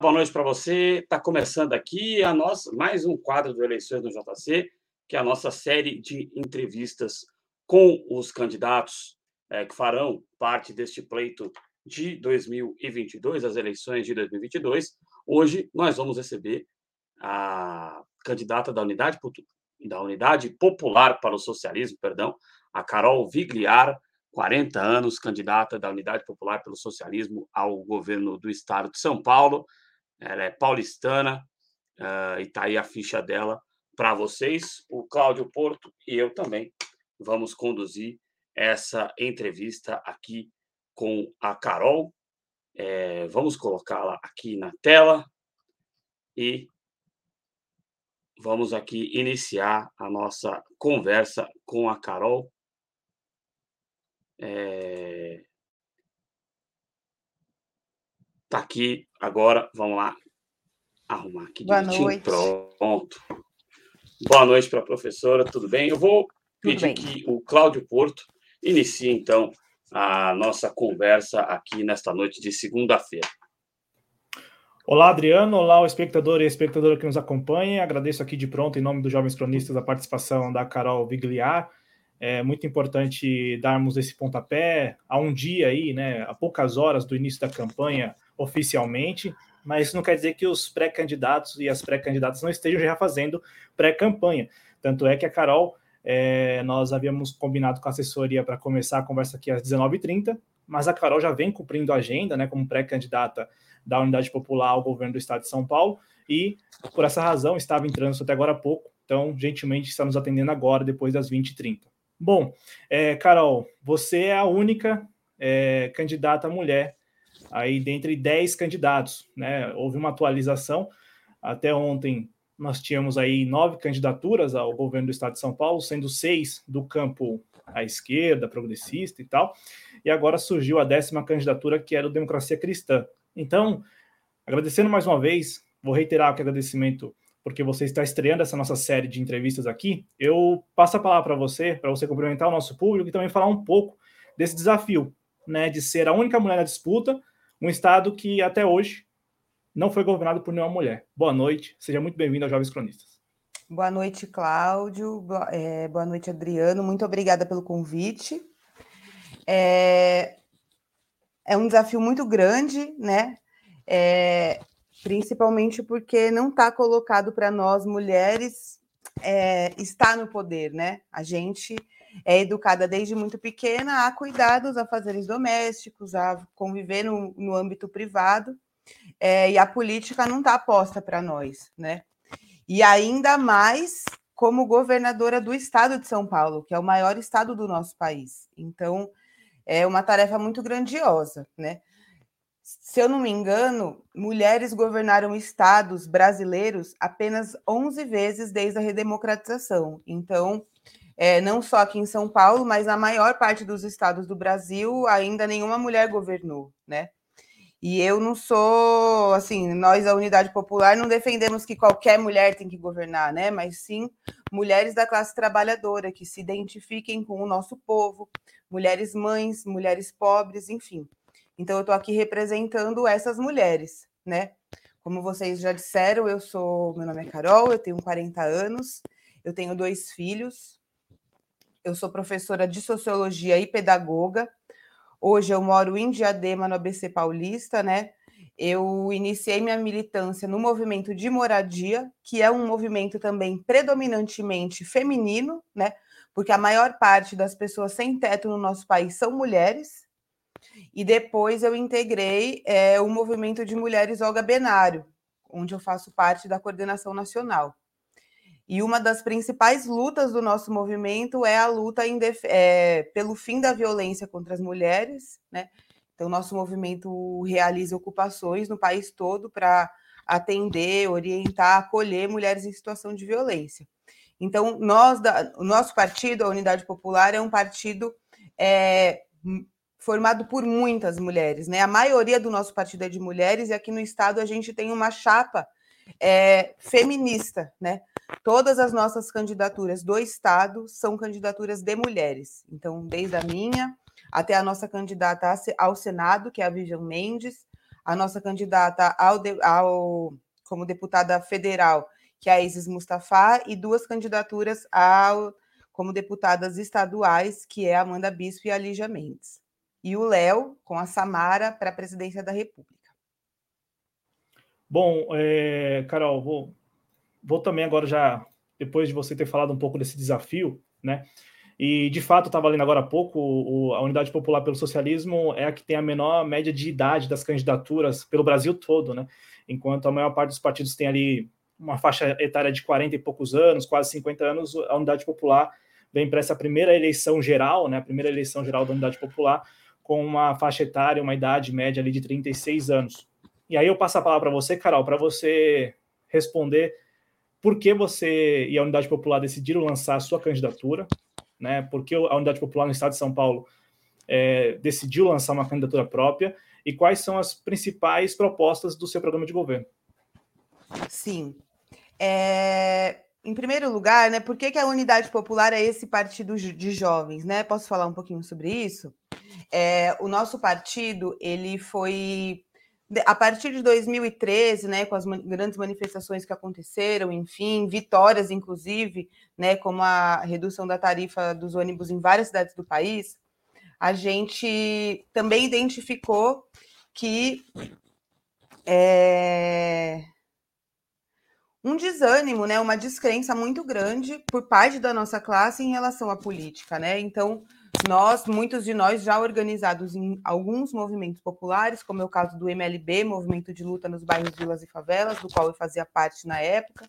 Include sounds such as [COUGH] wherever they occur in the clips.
boa noite para você. Está começando aqui a nossa, mais um quadro do Eleições no JC, que é a nossa série de entrevistas com os candidatos é, que farão parte deste pleito de 2022, as eleições de 2022. Hoje nós vamos receber a candidata da Unidade, da Unidade Popular para o Socialismo, perdão, a Carol Vigliar, 40 anos, candidata da Unidade Popular pelo Socialismo ao governo do estado de São Paulo. Ela é paulistana uh, e está aí a ficha dela para vocês. O Cláudio Porto e eu também vamos conduzir essa entrevista aqui com a Carol. É, vamos colocá-la aqui na tela e vamos aqui iniciar a nossa conversa com a Carol. É... Tá aqui agora, vamos lá arrumar aqui Boa Noite. Pronto. Boa noite para a professora, tudo bem? Eu vou pedir que o Cláudio Porto inicie então a nossa conversa aqui nesta noite de segunda-feira. Olá, Adriano. Olá, o espectador e a espectadora que nos acompanha. Agradeço aqui de pronto, em nome dos Jovens Cronistas, a participação da Carol Vigliar. É muito importante darmos esse pontapé a um dia aí, né, a poucas horas do início da campanha oficialmente, mas isso não quer dizer que os pré-candidatos e as pré-candidatas não estejam já fazendo pré-campanha. Tanto é que a Carol, é, nós havíamos combinado com a assessoria para começar a conversa aqui às 19h30, mas a Carol já vem cumprindo a agenda, né, como pré-candidata da Unidade Popular ao governo do Estado de São Paulo, e por essa razão estava em trânsito até agora há pouco, então gentilmente está nos atendendo agora, depois das 20h30. Bom, é, Carol, você é a única é, candidata mulher aí dentre 10 candidatos, né? Houve uma atualização. Até ontem nós tínhamos aí nove candidaturas ao governo do estado de São Paulo, sendo seis do campo à esquerda, progressista e tal. E agora surgiu a décima candidatura, que era o Democracia Cristã. Então, agradecendo mais uma vez, vou reiterar o agradecimento porque você está estreando essa nossa série de entrevistas aqui, eu passo a palavra para você, para você cumprimentar o nosso público e também falar um pouco desse desafio, né, de ser a única mulher na disputa, um estado que até hoje não foi governado por nenhuma mulher. Boa noite, seja muito bem-vindo aos Jovens Cronistas. Boa noite, Cláudio. Boa, é, noite, Adriano. Muito obrigada pelo convite. É, é um desafio muito grande, né? É, principalmente porque não está colocado para nós mulheres é, estar no poder, né? A gente é educada desde muito pequena a cuidar dos afazeres domésticos, a conviver no, no âmbito privado, é, e a política não está posta para nós, né? E ainda mais como governadora do estado de São Paulo, que é o maior estado do nosso país. Então, é uma tarefa muito grandiosa, né? Se eu não me engano, mulheres governaram estados brasileiros apenas 11 vezes desde a redemocratização. Então, é, não só aqui em São Paulo, mas na maior parte dos estados do Brasil, ainda nenhuma mulher governou, né? E eu não sou, assim, nós, a Unidade Popular, não defendemos que qualquer mulher tem que governar, né? Mas sim mulheres da classe trabalhadora que se identifiquem com o nosso povo, mulheres mães, mulheres pobres, enfim. Então, eu estou aqui representando essas mulheres, né? Como vocês já disseram, eu sou. Meu nome é Carol, eu tenho 40 anos, eu tenho dois filhos, eu sou professora de sociologia e pedagoga. Hoje eu moro em Diadema, no ABC Paulista, né? Eu iniciei minha militância no movimento de moradia, que é um movimento também predominantemente feminino, né? Porque a maior parte das pessoas sem teto no nosso país são mulheres, e depois eu integrei é, o movimento de mulheres Olga Benário, onde eu faço parte da coordenação nacional. E uma das principais lutas do nosso movimento é a luta é, pelo fim da violência contra as mulheres, né? Então, nosso movimento realiza ocupações no país todo para atender, orientar, acolher mulheres em situação de violência. Então, nós, da, o nosso partido, a Unidade Popular, é um partido é, formado por muitas mulheres, né? A maioria do nosso partido é de mulheres e aqui no estado a gente tem uma chapa é, feminista, né? Todas as nossas candidaturas do estado são candidaturas de mulheres. Então, desde a minha até a nossa candidata ao Senado, que é a Vivian Mendes, a nossa candidata ao, ao como deputada federal, que é a Isis Mustafa, e duas candidaturas ao, como deputadas estaduais, que é a Amanda Bispo e a Lígia Mendes. E o Léo, com a Samara, para a presidência da República. Bom, é, Carol, vou, vou também agora já, depois de você ter falado um pouco desse desafio, né? E, de fato, estava lendo agora há pouco, o, a Unidade Popular pelo Socialismo é a que tem a menor média de idade das candidaturas pelo Brasil todo, né? Enquanto a maior parte dos partidos tem ali uma faixa etária de 40 e poucos anos, quase 50 anos, a Unidade Popular vem para essa primeira eleição geral, né? A primeira eleição geral da Unidade Popular, com uma faixa etária, uma idade média ali de 36 anos. E aí eu passo a palavra para você, Carol, para você responder por que você e a Unidade Popular decidiram lançar a sua candidatura, né? Por que a Unidade Popular no Estado de São Paulo é, decidiu lançar uma candidatura própria e quais são as principais propostas do seu programa de governo? Sim. É, em primeiro lugar, né, por que, que a Unidade Popular é esse partido de jovens? Né? Posso falar um pouquinho sobre isso? É, o nosso partido ele foi a partir de 2013, né, com as grandes manifestações que aconteceram, enfim, vitórias, inclusive, né, como a redução da tarifa dos ônibus em várias cidades do país, a gente também identificou que é, um desânimo, né, uma descrença muito grande por parte da nossa classe em relação à política, né? Então, nós, muitos de nós já organizados em alguns movimentos populares, como é o caso do MLB, Movimento de Luta nos Bairros, Vilas e Favelas, do qual eu fazia parte na época,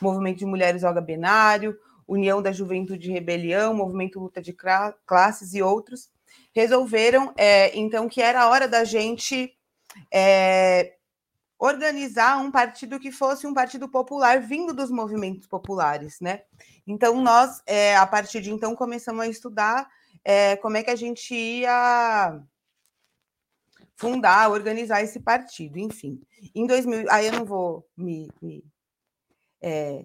Movimento de Mulheres Olga Benário, União da Juventude Rebelião, Movimento Luta de Classes e outros, resolveram, é, então, que era a hora da gente é, organizar um partido que fosse um partido popular vindo dos movimentos populares, né? Então, nós, é, a partir de então, começamos a estudar é, como é que a gente ia fundar, organizar esse partido, enfim. Em 2000, aí eu não vou me, me é,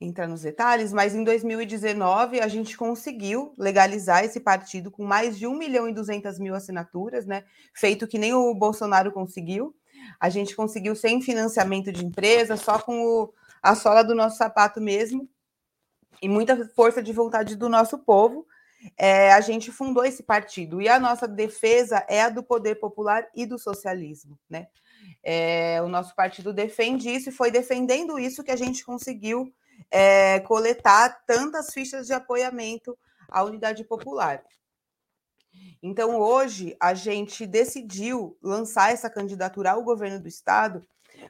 entrar nos detalhes, mas em 2019 a gente conseguiu legalizar esse partido com mais de 1 milhão e 200 mil assinaturas, né? Feito que nem o Bolsonaro conseguiu. A gente conseguiu sem financiamento de empresa, só com o, a sola do nosso sapato mesmo, e muita força de vontade do nosso povo é, a gente fundou esse partido e a nossa defesa é a do poder popular e do socialismo, né? É, o nosso partido defende isso e foi defendendo isso que a gente conseguiu é, coletar tantas fichas de apoiamento à unidade popular. Então, hoje, a gente decidiu lançar essa candidatura ao governo do Estado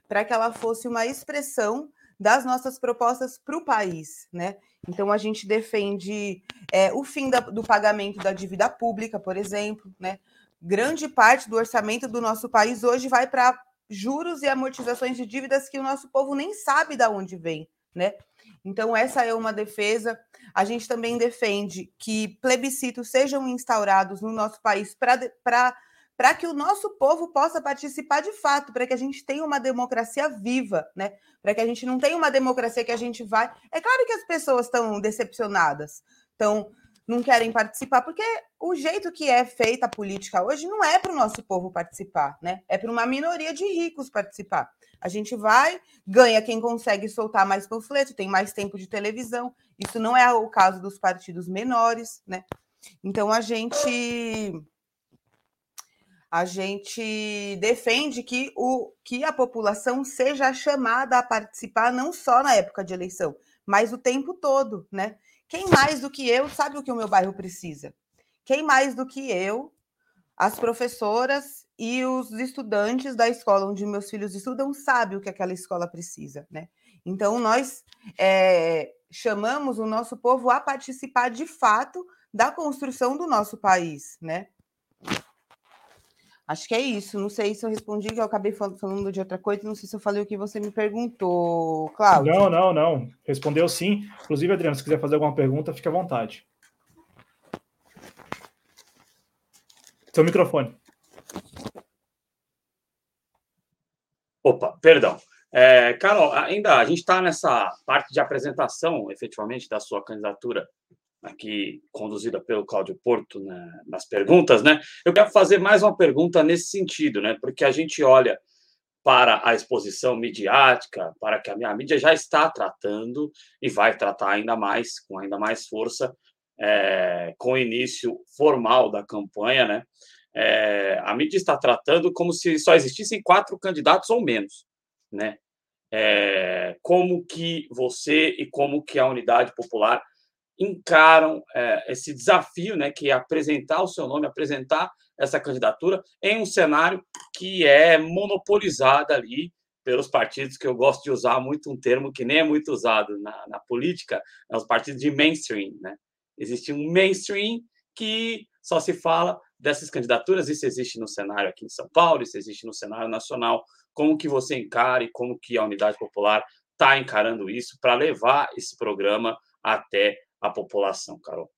para que ela fosse uma expressão das nossas propostas para o país, né? Então a gente defende é, o fim da, do pagamento da dívida pública, por exemplo, né? Grande parte do orçamento do nosso país hoje vai para juros e amortizações de dívidas que o nosso povo nem sabe de onde vem, né? Então essa é uma defesa. A gente também defende que plebiscitos sejam instaurados no nosso país para para que o nosso povo possa participar de fato, para que a gente tenha uma democracia viva, né? Para que a gente não tenha uma democracia que a gente vai. É claro que as pessoas estão decepcionadas, estão não querem participar, porque o jeito que é feita a política hoje não é para o nosso povo participar, né? É para uma minoria de ricos participar. A gente vai, ganha quem consegue soltar mais panfleto, tem mais tempo de televisão. Isso não é o caso dos partidos menores, né? Então a gente a gente defende que, o, que a população seja chamada a participar não só na época de eleição, mas o tempo todo, né? Quem mais do que eu sabe o que o meu bairro precisa? Quem mais do que eu, as professoras e os estudantes da escola onde meus filhos estudam sabe o que aquela escola precisa, né? Então nós é, chamamos o nosso povo a participar de fato da construção do nosso país, né? Acho que é isso. Não sei se eu respondi, que eu acabei falando de outra coisa. Não sei se eu falei o que você me perguntou, Cláudio. Não, não, não. Respondeu sim. Inclusive, Adriano, se quiser fazer alguma pergunta, fique à vontade. Seu microfone. Opa, perdão. É, Carol, ainda a gente está nessa parte de apresentação, efetivamente, da sua candidatura aqui conduzida pelo Cláudio Porto né, nas perguntas, né? Eu quero fazer mais uma pergunta nesse sentido, né? Porque a gente olha para a exposição midiática, para que a minha mídia já está tratando e vai tratar ainda mais, com ainda mais força, é, com o início formal da campanha, né? É, a mídia está tratando como se só existissem quatro candidatos ou menos, né? É, como que você e como que a Unidade Popular encaram é, esse desafio, né, que é apresentar o seu nome, apresentar essa candidatura em um cenário que é monopolizado ali pelos partidos que eu gosto de usar muito um termo que nem é muito usado na, na política, é os partidos de mainstream, né? Existe um mainstream que só se fala dessas candidaturas, isso existe no cenário aqui em São Paulo, isso existe no cenário nacional, como que você encara e como que a Unidade Popular está encarando isso para levar esse programa até a população, Carol?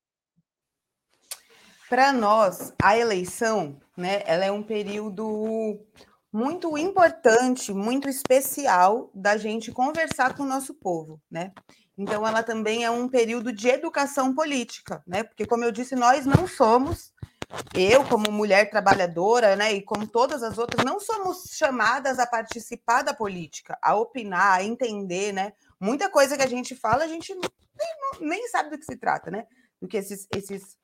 Para nós, a eleição, né, ela é um período muito importante, muito especial da gente conversar com o nosso povo, né? Então, ela também é um período de educação política, né? Porque, como eu disse, nós não somos, eu, como mulher trabalhadora, né, e como todas as outras, não somos chamadas a participar da política, a opinar, a entender, né? Muita coisa que a gente fala, a gente nem, nem sabe do que se trata, né? Do que esses, esses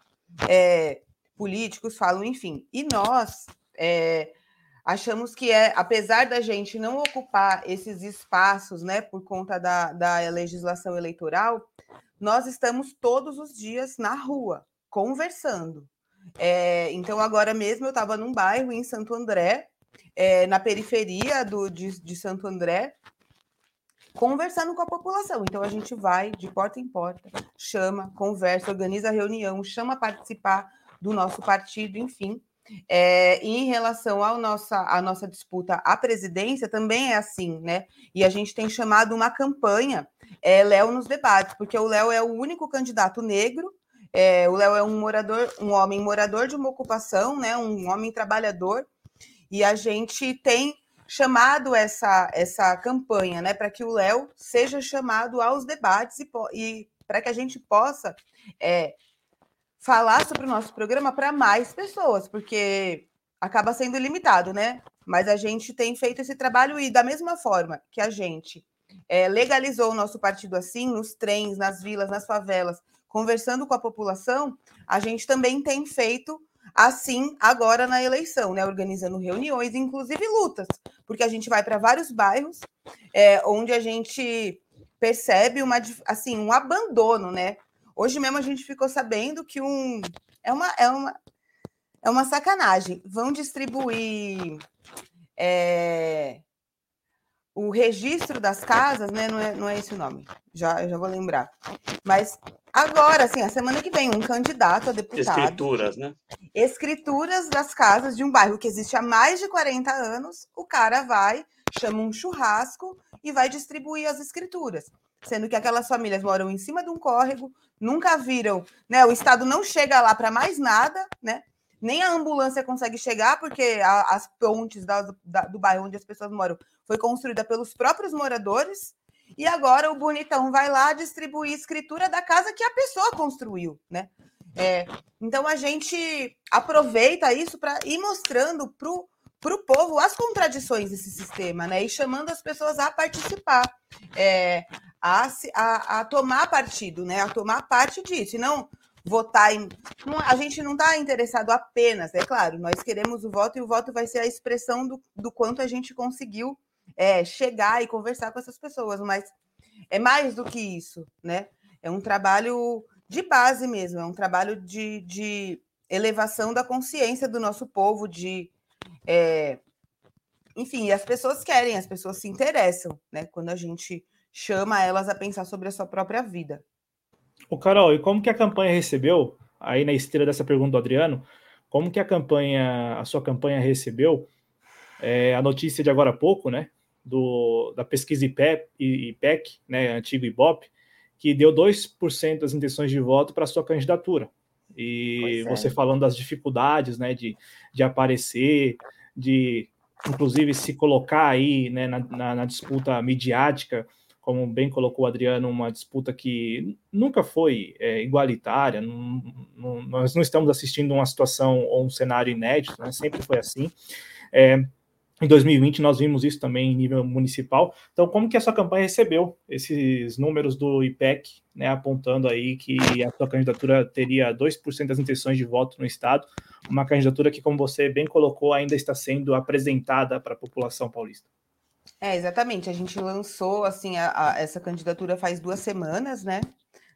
é, políticos falam, enfim. E nós é, achamos que é, apesar da gente não ocupar esses espaços, né, por conta da, da legislação eleitoral, nós estamos todos os dias na rua, conversando. É, então, agora mesmo eu estava num bairro em Santo André, é, na periferia do, de, de Santo André, conversando com a população. Então a gente vai de porta em porta, chama, conversa, organiza reunião, chama a participar do nosso partido, enfim. É, e em relação à nossa, nossa disputa à presidência, também é assim, né? E a gente tem chamado uma campanha é, Léo nos debates, porque o Léo é o único candidato negro. É, o Léo é um morador, um homem morador de uma ocupação, né? Um homem trabalhador. E a gente tem chamado essa, essa campanha, né, para que o Léo seja chamado aos debates e, e para que a gente possa é, falar sobre o nosso programa para mais pessoas, porque acaba sendo limitado, né? Mas a gente tem feito esse trabalho e da mesma forma que a gente é, legalizou o nosso partido assim, nos trens, nas vilas, nas favelas, conversando com a população, a gente também tem feito assim agora na eleição, né? Organizando reuniões, inclusive lutas, porque a gente vai para vários bairros é, onde a gente percebe uma assim um abandono, né? Hoje mesmo a gente ficou sabendo que um é uma é uma é uma sacanagem. Vão distribuir é, o registro das casas, né? Não é, não é esse o nome. Já, já vou lembrar. Mas agora, assim, a semana que vem, um candidato a deputado. Escrituras, né? Escrituras das casas de um bairro que existe há mais de 40 anos. O cara vai, chama um churrasco e vai distribuir as escrituras. Sendo que aquelas famílias moram em cima de um córrego, nunca viram, né? O Estado não chega lá para mais nada, né? Nem a ambulância consegue chegar, porque a, as pontes da, da, do bairro onde as pessoas moram foi construída pelos próprios moradores. E agora o bonitão vai lá distribuir escritura da casa que a pessoa construiu, né? É, então a gente aproveita isso para ir mostrando para o povo as contradições desse sistema, né? E chamando as pessoas a participar, é, a, a, a tomar partido, né? A tomar parte disso. E não votar em. a gente não está interessado apenas, é claro, nós queremos o voto e o voto vai ser a expressão do, do quanto a gente conseguiu é, chegar e conversar com essas pessoas, mas é mais do que isso, né? É um trabalho de base mesmo, é um trabalho de, de elevação da consciência do nosso povo, de. É, enfim, as pessoas querem, as pessoas se interessam, né? Quando a gente chama elas a pensar sobre a sua própria vida. O Carol, e como que a campanha recebeu, aí na esteira dessa pergunta do Adriano, como que a campanha, a sua campanha recebeu é, a notícia de agora há pouco, né, do, da pesquisa IPEC, IPEC, né, antigo IBOP, que deu 2% das intenções de voto para a sua candidatura. E é. você falando das dificuldades, né, de, de aparecer, de inclusive se colocar aí, né, na, na, na disputa midiática, como bem colocou o Adriano, uma disputa que nunca foi é, igualitária, não, não, nós não estamos assistindo uma situação ou um cenário inédito, né? sempre foi assim. É, em 2020 nós vimos isso também em nível municipal. Então, como que a sua campanha recebeu esses números do IPEC, né, apontando aí que a sua candidatura teria 2% das intenções de voto no estado, uma candidatura que, como você bem colocou, ainda está sendo apresentada para a população paulista? É, exatamente. A gente lançou assim a, a, essa candidatura faz duas semanas, né,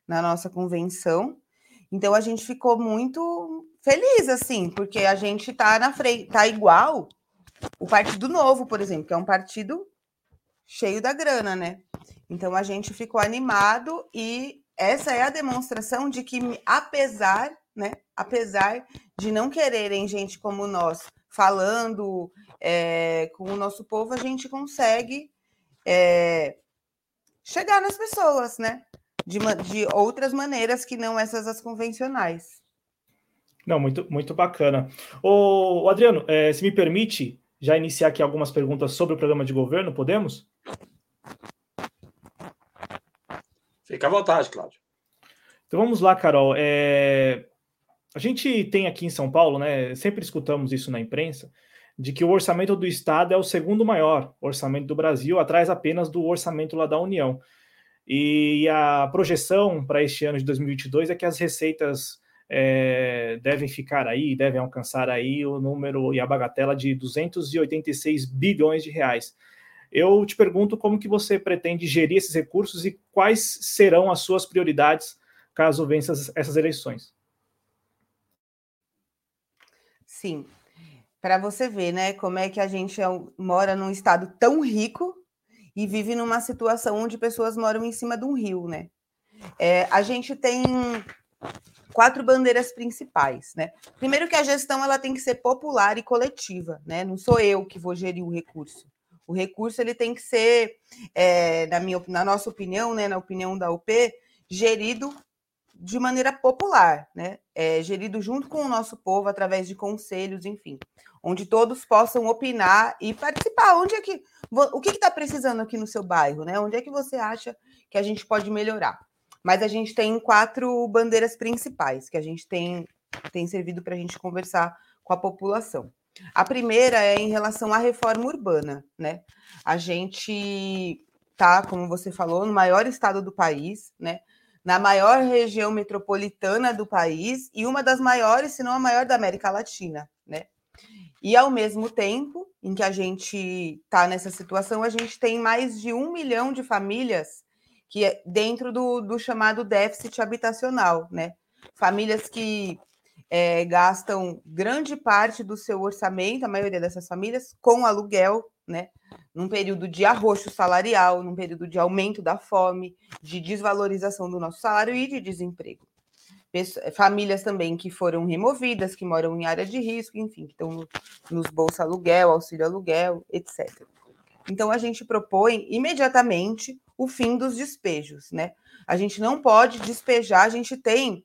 na nossa convenção. Então a gente ficou muito feliz, assim, porque a gente está na frente, tá igual o Partido Novo, por exemplo, que é um partido cheio da grana, né? Então a gente ficou animado e essa é a demonstração de que, apesar, né, apesar de não quererem gente como nós falando é, com o nosso povo, a gente consegue é, chegar nas pessoas, né? De, de outras maneiras que não essas as convencionais. Não, muito, muito bacana. O Adriano, é, se me permite, já iniciar aqui algumas perguntas sobre o programa de governo, podemos? Fica à vontade, Cláudio. Então vamos lá, Carol. É... A gente tem aqui em São Paulo, né? Sempre escutamos isso na imprensa, de que o orçamento do Estado é o segundo maior orçamento do Brasil, atrás apenas do orçamento lá da União. E a projeção para este ano de 2022 é que as receitas é, devem ficar aí, devem alcançar aí o número e a bagatela de 286 bilhões de reais. Eu te pergunto como que você pretende gerir esses recursos e quais serão as suas prioridades caso vença essas eleições. Sim, para você ver, né, como é que a gente é mora num estado tão rico e vive numa situação onde pessoas moram em cima de um rio, né? É, a gente tem quatro bandeiras principais, né? Primeiro que a gestão ela tem que ser popular e coletiva, né? Não sou eu que vou gerir o recurso. O recurso ele tem que ser, é, na minha, na nossa opinião, né, na opinião da UP, gerido de maneira popular, né? É, gerido junto com o nosso povo através de conselhos, enfim, onde todos possam opinar e participar. Onde é que o que está precisando aqui no seu bairro, né? Onde é que você acha que a gente pode melhorar? Mas a gente tem quatro bandeiras principais que a gente tem, tem servido para a gente conversar com a população. A primeira é em relação à reforma urbana, né? A gente tá, como você falou, no maior estado do país, né? Na maior região metropolitana do país e uma das maiores, se não a maior da América Latina, né? E ao mesmo tempo em que a gente está nessa situação, a gente tem mais de um milhão de famílias que é dentro do, do chamado déficit habitacional, né? Famílias que é, gastam grande parte do seu orçamento, a maioria dessas famílias, com aluguel, né? Num período de arroxo salarial, num período de aumento da fome, de desvalorização do nosso salário e de desemprego. Famílias também que foram removidas, que moram em área de risco, enfim, que estão nos bolsa aluguel, auxílio aluguel, etc. Então a gente propõe imediatamente o fim dos despejos, né? A gente não pode despejar, a gente tem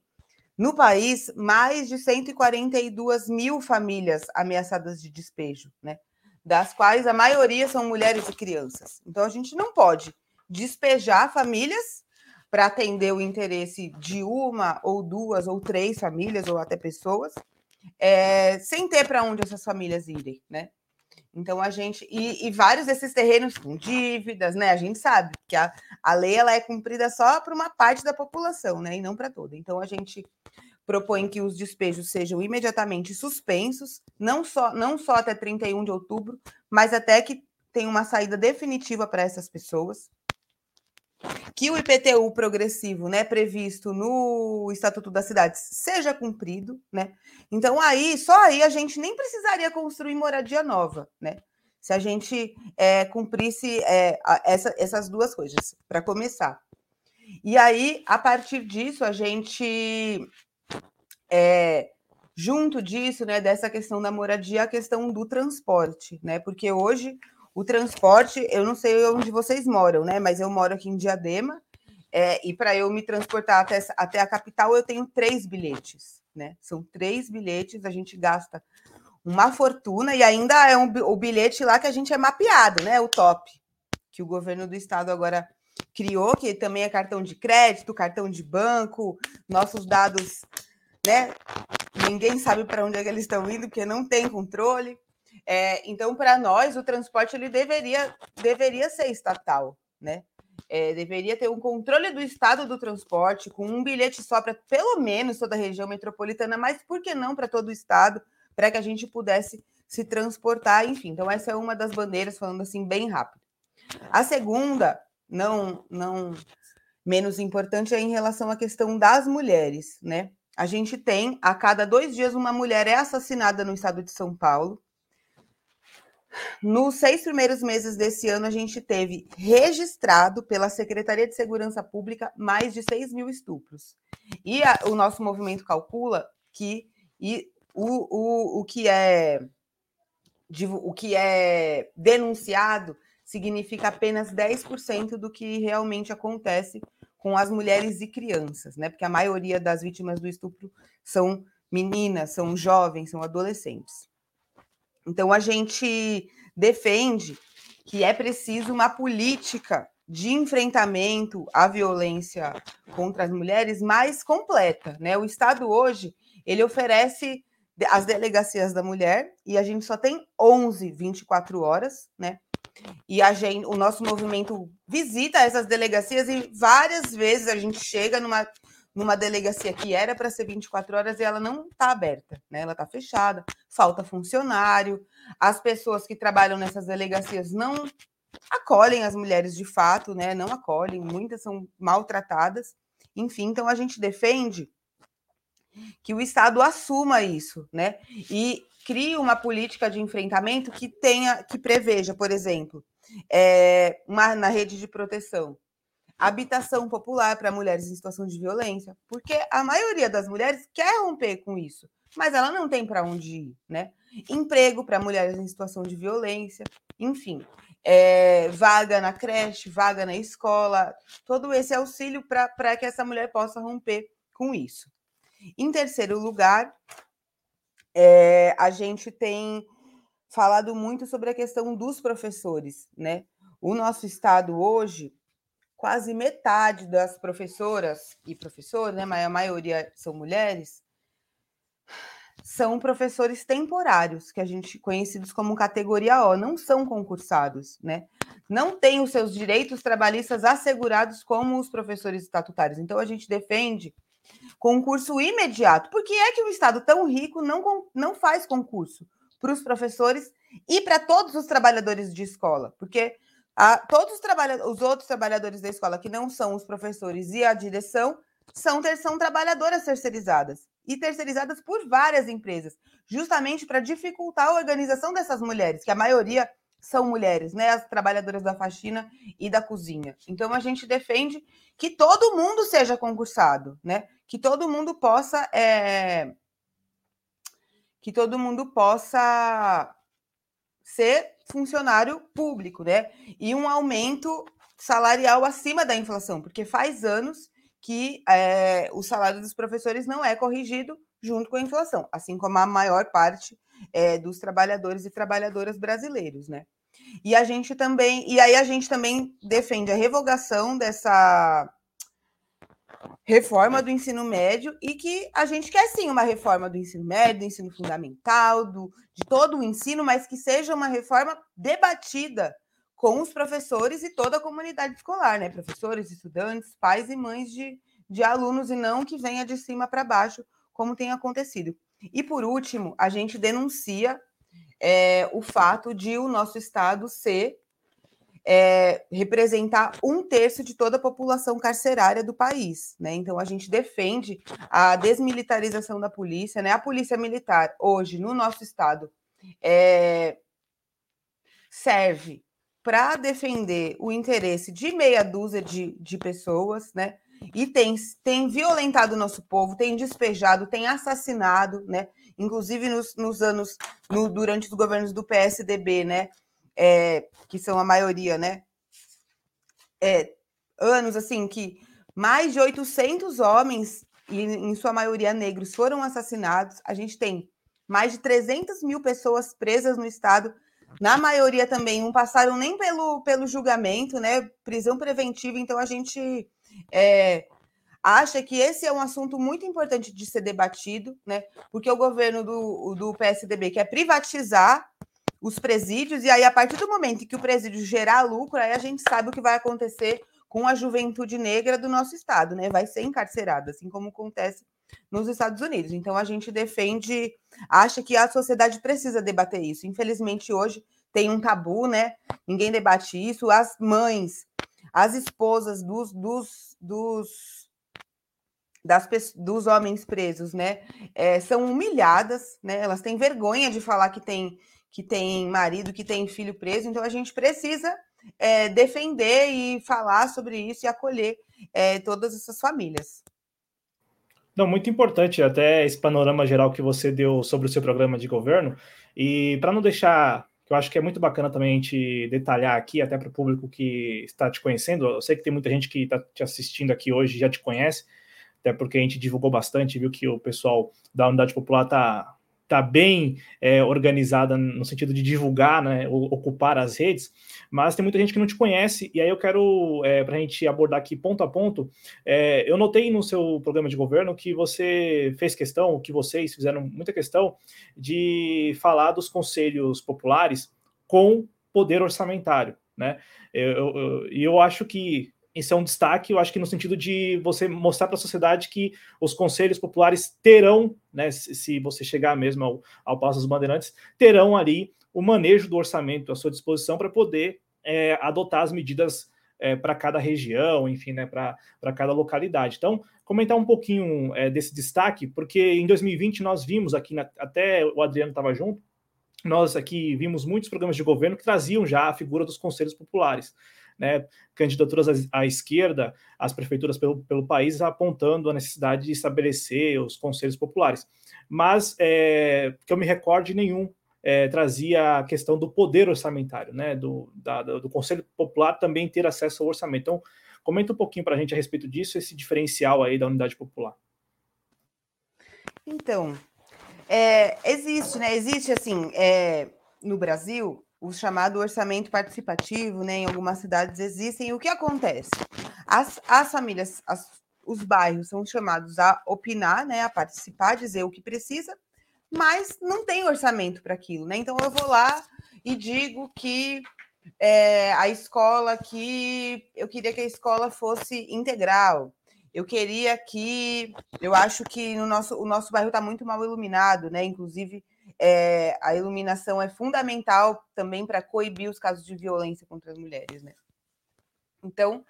no país mais de 142 mil famílias ameaçadas de despejo, né? Das quais a maioria são mulheres e crianças. Então a gente não pode despejar famílias para atender o interesse de uma ou duas ou três famílias ou até pessoas, é, sem ter para onde essas famílias irem, né? Então a gente e, e, vários desses terrenos com dívidas, né? A gente sabe que a, a lei ela é cumprida só para uma parte da população, né? E não para toda. Então a gente propõe que os despejos sejam imediatamente suspensos, não só não só até 31 de outubro, mas até que tenha uma saída definitiva para essas pessoas que o IPTU progressivo, né, previsto no Estatuto das Cidades, seja cumprido, né? Então aí, só aí a gente nem precisaria construir moradia nova, né? Se a gente é, cumprisse é, essa, essas duas coisas, para começar. E aí, a partir disso, a gente, é, junto disso, né, dessa questão da moradia, a questão do transporte, né? Porque hoje o transporte, eu não sei onde vocês moram, né? Mas eu moro aqui em Diadema, é, e para eu me transportar até, até a capital, eu tenho três bilhetes, né? São três bilhetes, a gente gasta uma fortuna, e ainda é um, o bilhete lá que a gente é mapeado, né? O top, que o governo do estado agora criou, que também é cartão de crédito, cartão de banco, nossos dados, né? Ninguém sabe para onde é que eles estão indo, porque não tem controle. É, então, para nós, o transporte ele deveria, deveria ser estatal, né? É, deveria ter um controle do estado do transporte, com um bilhete só para pelo menos toda a região metropolitana, mas por que não para todo o estado, para que a gente pudesse se transportar, enfim. Então, essa é uma das bandeiras, falando assim, bem rápido. A segunda, não, não menos importante, é em relação à questão das mulheres, né? A gente tem, a cada dois dias, uma mulher é assassinada no estado de São Paulo. Nos seis primeiros meses desse ano, a gente teve registrado pela Secretaria de Segurança Pública mais de 6 mil estupros. E a, o nosso movimento calcula que e o, o, o que é o que é denunciado significa apenas 10% do que realmente acontece com as mulheres e crianças, né? Porque a maioria das vítimas do estupro são meninas, são jovens, são adolescentes. Então a gente defende que é preciso uma política de enfrentamento à violência contra as mulheres mais completa, né? O Estado hoje ele oferece as delegacias da mulher e a gente só tem 11 24 horas, né? E a gente, o nosso movimento visita essas delegacias e várias vezes a gente chega numa, numa delegacia que era para ser 24 horas e ela não está aberta, né? Ela está fechada, falta funcionário, as pessoas que trabalham nessas delegacias não acolhem as mulheres de fato, né? Não acolhem, muitas são maltratadas. Enfim, então a gente defende que o Estado assuma isso, né? E crie uma política de enfrentamento que tenha, que preveja, por exemplo, é, uma, na rede de proteção, habitação popular para mulheres em situação de violência, porque a maioria das mulheres quer romper com isso, mas ela não tem para onde ir, né? Emprego para mulheres em situação de violência, enfim, é, vaga na creche, vaga na escola, todo esse auxílio para que essa mulher possa romper com isso. Em terceiro lugar, é, a gente tem falado muito sobre a questão dos professores, né? O nosso estado hoje, quase metade das professoras e professores, né, a maioria são mulheres, são professores temporários, que a gente conhecidos como categoria O, não são concursados, né? Não têm os seus direitos trabalhistas assegurados como os professores estatutários. Então a gente defende Concurso imediato. Por que é que um Estado tão rico não, não faz concurso para os professores e para todos os trabalhadores de escola? Porque a, todos os, os outros trabalhadores da escola, que não são os professores e a direção, são, ter, são trabalhadoras terceirizadas e terceirizadas por várias empresas, justamente para dificultar a organização dessas mulheres, que a maioria são mulheres, né? As trabalhadoras da faxina e da cozinha. Então a gente defende que todo mundo seja concursado, né? Que todo mundo possa é... que todo mundo possa ser funcionário público, né? E um aumento salarial acima da inflação, porque faz anos que é, o salário dos professores não é corrigido junto com a inflação, assim como a maior parte é, dos trabalhadores e trabalhadoras brasileiros, né? E a gente também, e aí a gente também defende a revogação dessa reforma do ensino médio e que a gente quer sim uma reforma do ensino médio, do ensino fundamental, do, de todo o ensino, mas que seja uma reforma debatida com os professores e toda a comunidade escolar, né? Professores, estudantes, pais e mães de, de alunos, e não que venha de cima para baixo, como tem acontecido. E por último, a gente denuncia é, o fato de o nosso estado ser é, representar um terço de toda a população carcerária do país, né? Então a gente defende a desmilitarização da polícia, né? A polícia militar hoje no nosso estado é, serve para defender o interesse de meia dúzia de, de pessoas, né? E tem, tem violentado o nosso povo, tem despejado, tem assassinado, né? inclusive nos, nos anos, no, durante os governos do PSDB, né, é, que são a maioria, né, é, anos assim que mais de 800 homens, e em sua maioria negros, foram assassinados. A gente tem mais de 300 mil pessoas presas no estado na maioria também não passaram nem pelo, pelo julgamento, né? Prisão preventiva, então a gente é, acha que esse é um assunto muito importante de ser debatido, né? Porque o governo do, do PSDB quer privatizar os presídios, e aí, a partir do momento que o presídio gerar lucro, aí a gente sabe o que vai acontecer com a juventude negra do nosso estado, né? Vai ser encarcerada, assim como acontece nos Estados Unidos. Então a gente defende, acha que a sociedade precisa debater isso. Infelizmente hoje tem um tabu, né? Ninguém debate isso. As mães, as esposas dos, dos, dos das, dos homens presos, né, é, são humilhadas, né? Elas têm vergonha de falar que tem que tem marido, que tem filho preso. Então a gente precisa é, defender e falar sobre isso e acolher é, todas essas famílias. Não, muito importante até esse panorama geral que você deu sobre o seu programa de governo. E para não deixar, eu acho que é muito bacana também a gente detalhar aqui, até para o público que está te conhecendo, eu sei que tem muita gente que está te assistindo aqui hoje já te conhece, até porque a gente divulgou bastante, viu que o pessoal da Unidade Popular está está bem é, organizada no sentido de divulgar, né, ocupar as redes, mas tem muita gente que não te conhece, e aí eu quero, é, para a gente abordar aqui ponto a ponto, é, eu notei no seu programa de governo que você fez questão, que vocês fizeram muita questão de falar dos conselhos populares com poder orçamentário, né, e eu, eu, eu acho que isso é um destaque, eu acho que no sentido de você mostrar para a sociedade que os conselhos populares terão, né, se você chegar mesmo ao, ao Passo dos Bandeirantes, terão ali o manejo do orçamento à sua disposição para poder é, adotar as medidas é, para cada região, enfim, né, para cada localidade. Então, comentar um pouquinho é, desse destaque, porque em 2020 nós vimos aqui, na, até o Adriano estava junto, nós aqui vimos muitos programas de governo que traziam já a figura dos conselhos populares né, candidaturas à esquerda, às prefeituras pelo, pelo país, apontando a necessidade de estabelecer os conselhos populares. Mas, é, que eu me recorde, nenhum é, trazia a questão do poder orçamentário, né, do, da, do Conselho Popular também ter acesso ao orçamento. Então, comenta um pouquinho para a gente a respeito disso, esse diferencial aí da unidade popular. Então, é, existe, né? Existe assim, é, no Brasil, o chamado orçamento participativo, né, em algumas cidades existem. O que acontece? As, as famílias, as, os bairros são chamados a opinar, né, a participar, dizer o que precisa, mas não tem orçamento para aquilo, né? Então eu vou lá e digo que é, a escola que eu queria que a escola fosse integral. Eu queria que eu acho que no nosso o nosso bairro está muito mal iluminado, né? Inclusive é, a iluminação é fundamental também para coibir os casos de violência contra as mulheres, né? Então,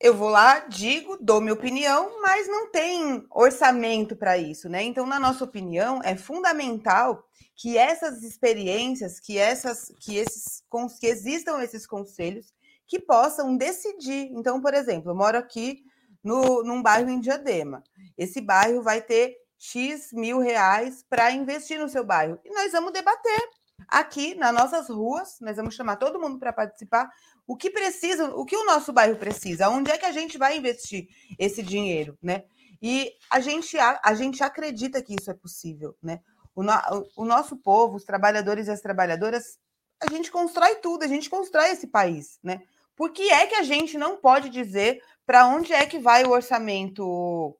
eu vou lá, digo, dou minha opinião, mas não tem orçamento para isso, né? Então, na nossa opinião, é fundamental que essas experiências, que essas, que esses, que existam esses conselhos que possam decidir. Então, por exemplo, eu moro aqui no, num bairro em Diadema. Esse bairro vai ter X mil reais para investir no seu bairro. E nós vamos debater aqui nas nossas ruas, nós vamos chamar todo mundo para participar. O que precisa, o que o nosso bairro precisa, onde é que a gente vai investir esse dinheiro, né? E a gente, a, a gente acredita que isso é possível, né? O, no, o nosso povo, os trabalhadores e as trabalhadoras, a gente constrói tudo, a gente constrói esse país, né? Por que é que a gente não pode dizer para onde é que vai o orçamento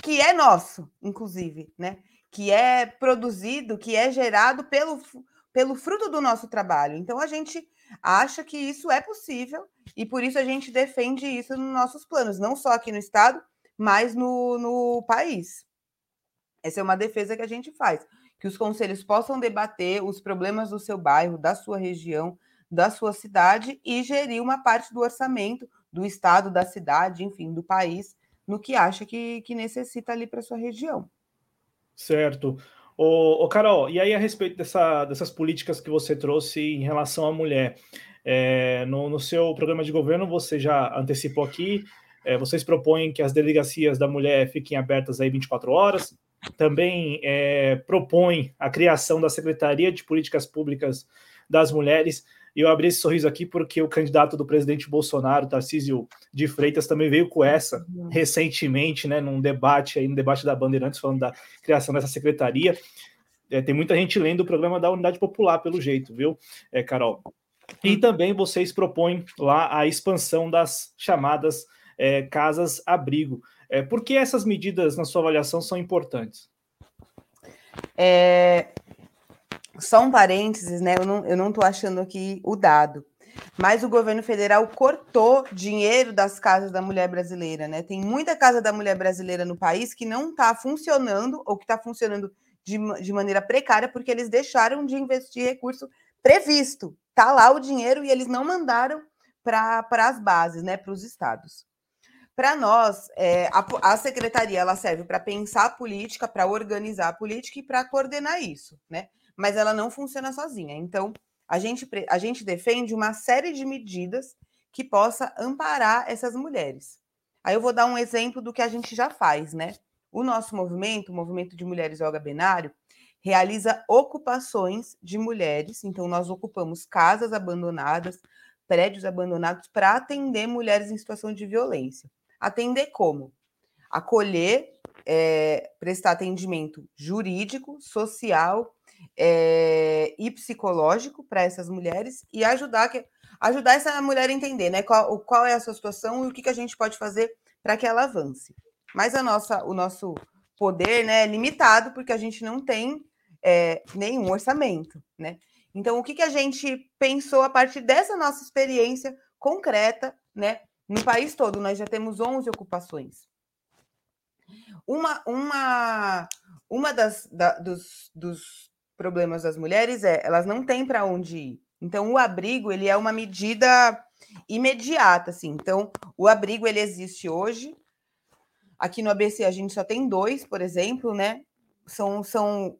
que é nosso, inclusive, né? Que é produzido, que é gerado pelo, pelo fruto do nosso trabalho. Então a gente acha que isso é possível e por isso a gente defende isso nos nossos planos, não só aqui no estado, mas no, no país. Essa é uma defesa que a gente faz, que os conselhos possam debater os problemas do seu bairro, da sua região, da sua cidade e gerir uma parte do orçamento do estado, da cidade, enfim, do país, no que acha que, que necessita ali para sua região. Certo. Ô, ô, Carol, e aí a respeito dessa, dessas políticas que você trouxe em relação à mulher, é, no, no, seu programa de governo você já antecipou aqui, é, vocês propõem que as delegacias da mulher fiquem abertas aí 24 horas, também é, propõem a criação da Secretaria de Políticas Públicas das Mulheres. E eu abri esse sorriso aqui porque o candidato do presidente Bolsonaro, Tarcísio de Freitas, também veio com essa recentemente, né, num debate aí, no debate da Bandeirantes, falando da criação dessa secretaria. é, tem muita gente lendo o programa da Unidade Popular, pelo jeito, viu, é, Carol? E também vocês propõem lá a expansão das chamadas é, casas-abrigo. É, por que essas medidas, na sua avaliação, são importantes? É, só um parênteses, né? Eu não, eu não tô achando aqui o dado. Mas o governo federal cortou dinheiro das casas da mulher brasileira, né? Tem muita casa da mulher brasileira no país que não está funcionando ou que está funcionando de, de maneira precária porque eles deixaram de investir recurso previsto. Tá lá o dinheiro e eles não mandaram para as bases, né? Para os estados. Para nós, é, a, a, secretaria ela serve para pensar a política, para organizar a política e para coordenar isso, né? Mas ela não funciona sozinha. Então, a gente, a gente defende uma série de medidas que possa amparar essas mulheres. Aí eu vou dar um exemplo do que a gente já faz, né? O nosso movimento, o Movimento de Mulheres Yoga Benário, realiza ocupações de mulheres. Então, nós ocupamos casas abandonadas, prédios abandonados para atender mulheres em situação de violência. Atender como? Acolher, é, prestar atendimento jurídico, social é, e psicológico para essas mulheres e ajudar, que, ajudar essa mulher a entender né, qual, qual é a sua situação e o que, que a gente pode fazer para que ela avance. Mas a nossa, o nosso poder né, é limitado porque a gente não tem é, nenhum orçamento. Né? Então, o que, que a gente pensou a partir dessa nossa experiência concreta né, no país todo, nós já temos 11 ocupações. Uma, uma, uma das da, dos, dos problemas das mulheres é elas não têm para onde ir. Então, o abrigo ele é uma medida imediata, assim. Então, o abrigo ele existe hoje. Aqui no ABC a gente só tem dois, por exemplo, né? São, são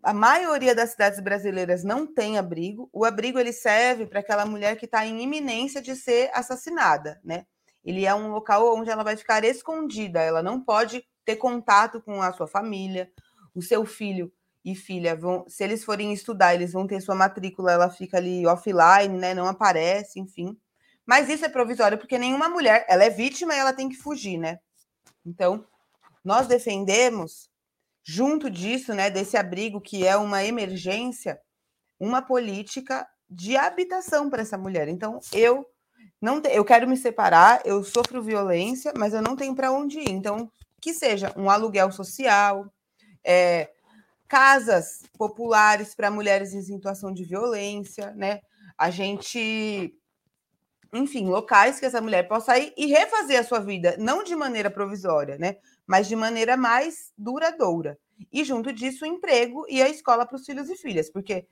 a maioria das cidades brasileiras não tem abrigo. O abrigo ele serve para aquela mulher que está em iminência de ser assassinada, né? Ele é um local onde ela vai ficar escondida, ela não pode ter contato com a sua família, o seu filho e filha vão, se eles forem estudar, eles vão ter sua matrícula, ela fica ali offline, né? Não aparece, enfim. Mas isso é provisório porque nenhuma mulher, ela é vítima e ela tem que fugir, né? Então, nós defendemos junto disso, né, desse abrigo que é uma emergência, uma política de habitação para essa mulher. Então, eu não te, eu quero me separar, eu sofro violência, mas eu não tenho para onde ir. Então, que seja um aluguel social, é, casas populares para mulheres em situação de violência, né? A gente, enfim, locais que essa mulher possa ir e refazer a sua vida, não de maneira provisória, né? mas de maneira mais duradoura. E junto disso, o emprego e a escola para os filhos e filhas, porque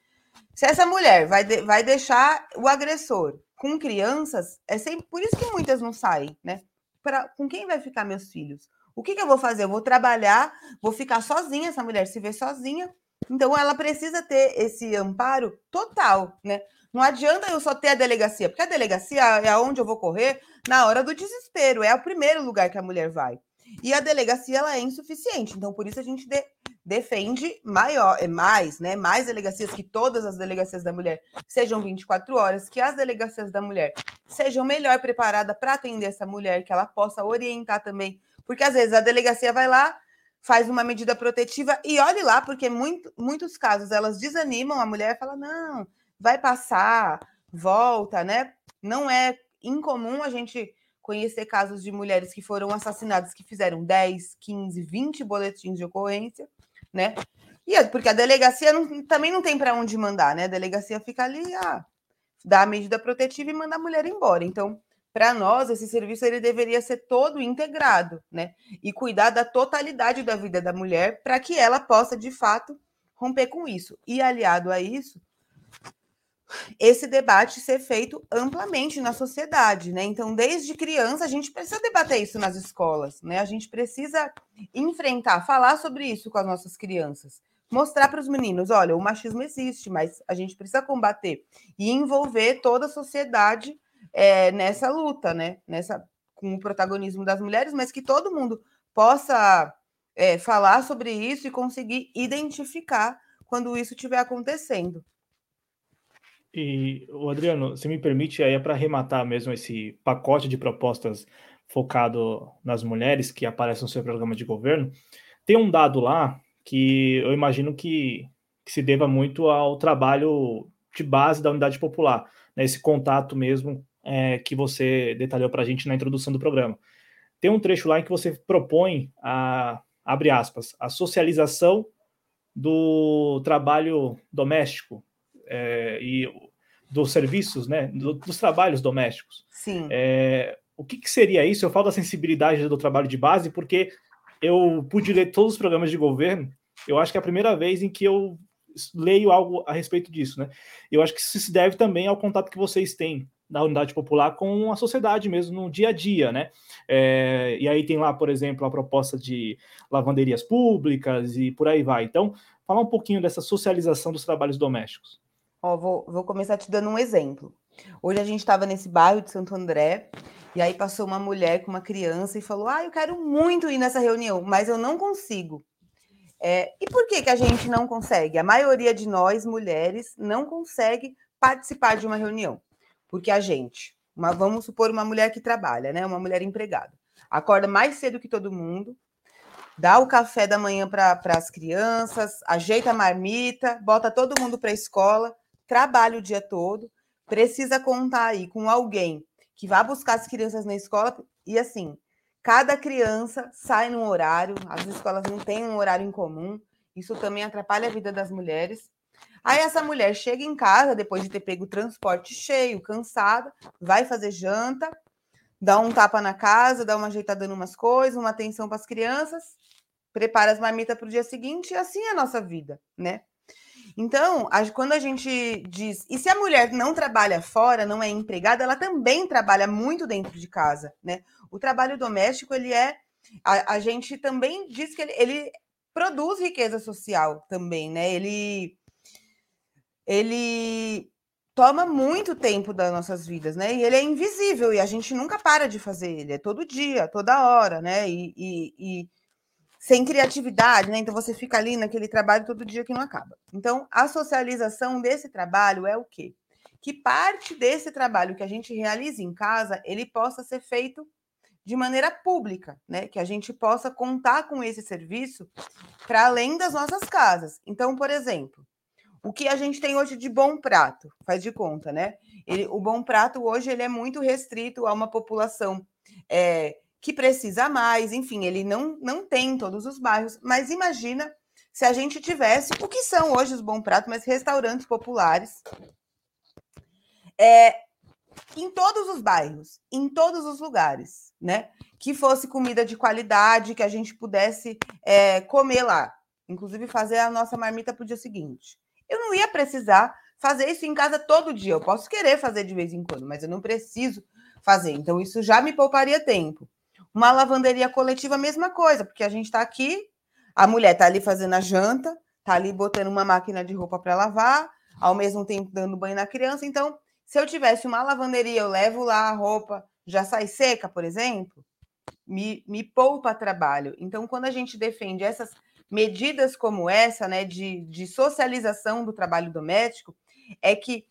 se essa mulher vai, de, vai deixar o agressor com crianças, é sempre por isso que muitas não saem, né? Pra, com quem vai ficar meus filhos? O que, que eu vou fazer? Eu vou trabalhar, vou ficar sozinha, essa mulher se vê sozinha. Então, ela precisa ter esse amparo total, né? Não adianta eu só ter a delegacia, porque a delegacia é aonde eu vou correr na hora do desespero, é o primeiro lugar que a mulher vai. E a delegacia ela é insuficiente, então por isso a gente de, defende maior, é mais, né? Mais delegacias que todas as delegacias da mulher sejam 24 horas, que as delegacias da mulher sejam melhor preparadas para atender essa mulher, que ela possa orientar também, porque às vezes a delegacia vai lá, faz uma medida protetiva e olhe lá, porque muito, muitos casos elas desanimam a mulher e fala: não, vai passar, volta, né? Não é incomum a gente conhecer casos de mulheres que foram assassinadas que fizeram 10, 15, 20 boletins de ocorrência, né? E é porque a delegacia não, também não tem para onde mandar, né? A delegacia fica ali, ah, dá a medida protetiva e manda a mulher embora. Então, para nós, esse serviço ele deveria ser todo integrado, né? E cuidar da totalidade da vida da mulher para que ela possa, de fato, romper com isso. E aliado a isso, esse debate ser feito amplamente na sociedade, né? Então, desde criança, a gente precisa debater isso nas escolas, né? A gente precisa enfrentar, falar sobre isso com as nossas crianças, mostrar para os meninos, olha, o machismo existe, mas a gente precisa combater e envolver toda a sociedade é, nessa luta, né? Nessa com o protagonismo das mulheres, mas que todo mundo possa é, falar sobre isso e conseguir identificar quando isso estiver acontecendo. E, Adriano, se me permite, aí é para arrematar mesmo esse pacote de propostas focado nas mulheres que aparecem no seu programa de governo, tem um dado lá que eu imagino que que se deva muito ao trabalho de base da unidade popular, né, esse contato mesmo é, que você detalhou para a gente na introdução do programa. Tem um trecho lá em que você propõe a, abre aspas, a socialização do trabalho doméstico é, e dos serviços, né, do, dos trabalhos domésticos. Sim. É, o que, que, seria isso? Eu falo da sensibilidade do trabalho de base porque eu pude ler todos os programas de governo. Eu acho que é a primeira vez em que eu leio algo a respeito disso, né? Eu acho que isso se deve também ao contato que vocês têm na unidade popular com a sociedade mesmo no dia a dia, né? É, e aí tem lá, por exemplo, a proposta de lavanderias públicas e por aí vai. Então, falar um pouquinho dessa socialização dos trabalhos domésticos. Ó, vou, vou começar te dando um exemplo. Hoje a gente estava nesse bairro de Santo André e aí passou uma mulher com uma criança e falou: Ah, eu quero muito ir nessa reunião, mas eu não consigo. É, e por que, que a gente não consegue? A maioria de nós, mulheres, não consegue participar de uma reunião. Porque a gente, uma, vamos supor uma mulher que trabalha, né? Uma mulher empregada, acorda mais cedo que todo mundo, dá o café da manhã para as crianças, ajeita a marmita, bota todo mundo para a escola, trabalha o dia todo, precisa contar aí com alguém que vá buscar as crianças na escola e assim, cada criança sai num horário, as escolas não têm um horário em comum, isso também atrapalha a vida das mulheres. Aí essa mulher chega em casa depois de ter pego o transporte cheio, cansada, vai fazer janta, dá um tapa na casa, dá uma ajeitada em umas coisas, uma atenção para as crianças, prepara as marmitas para o dia seguinte, e assim é a nossa vida, né? Então, quando a gente diz, e se a mulher não trabalha fora, não é empregada, ela também trabalha muito dentro de casa, né? O trabalho doméstico, ele é, a, a gente também diz que ele, ele produz riqueza social também, né? Ele ele toma muito tempo das nossas vidas, né? E ele é invisível e a gente nunca para de fazer ele, é todo dia, toda hora, né? E, e, e, sem criatividade, né? Então você fica ali naquele trabalho todo dia que não acaba. Então a socialização desse trabalho é o quê? Que parte desse trabalho que a gente realiza em casa ele possa ser feito de maneira pública, né? Que a gente possa contar com esse serviço para além das nossas casas. Então, por exemplo, o que a gente tem hoje de bom prato, faz de conta, né? Ele, o bom prato hoje ele é muito restrito a uma população é, que precisa mais, enfim, ele não, não tem em todos os bairros, mas imagina se a gente tivesse o que são hoje os bom prato, mas restaurantes populares é, em todos os bairros, em todos os lugares, né? Que fosse comida de qualidade, que a gente pudesse é, comer lá, inclusive fazer a nossa marmita para o dia seguinte eu não ia precisar fazer isso em casa todo dia. Eu posso querer fazer de vez em quando, mas eu não preciso fazer. Então, isso já me pouparia tempo. Uma lavanderia coletiva, mesma coisa, porque a gente está aqui, a mulher está ali fazendo a janta, está ali botando uma máquina de roupa para lavar, ao mesmo tempo dando banho na criança. Então, se eu tivesse uma lavanderia, eu levo lá a roupa, já sai seca, por exemplo, me, me poupa trabalho. Então, quando a gente defende essas medidas como essa, né, de, de socialização do trabalho doméstico, é que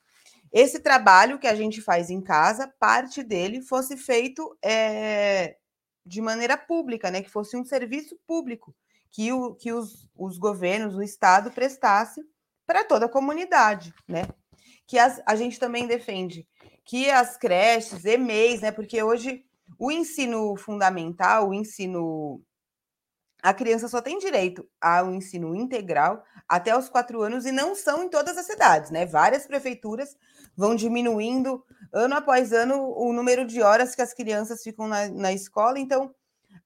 esse trabalho que a gente faz em casa, parte dele fosse feito é, de maneira pública, né, que fosse um serviço público, que, o, que os, os governos, o Estado prestasse para toda a comunidade, né? Que as, a gente também defende que as creches, EMEIs, né? Porque hoje o ensino fundamental, o ensino a criança só tem direito ao ensino integral até os quatro anos e não são em todas as cidades, né? Várias prefeituras vão diminuindo ano após ano o número de horas que as crianças ficam na, na escola. Então,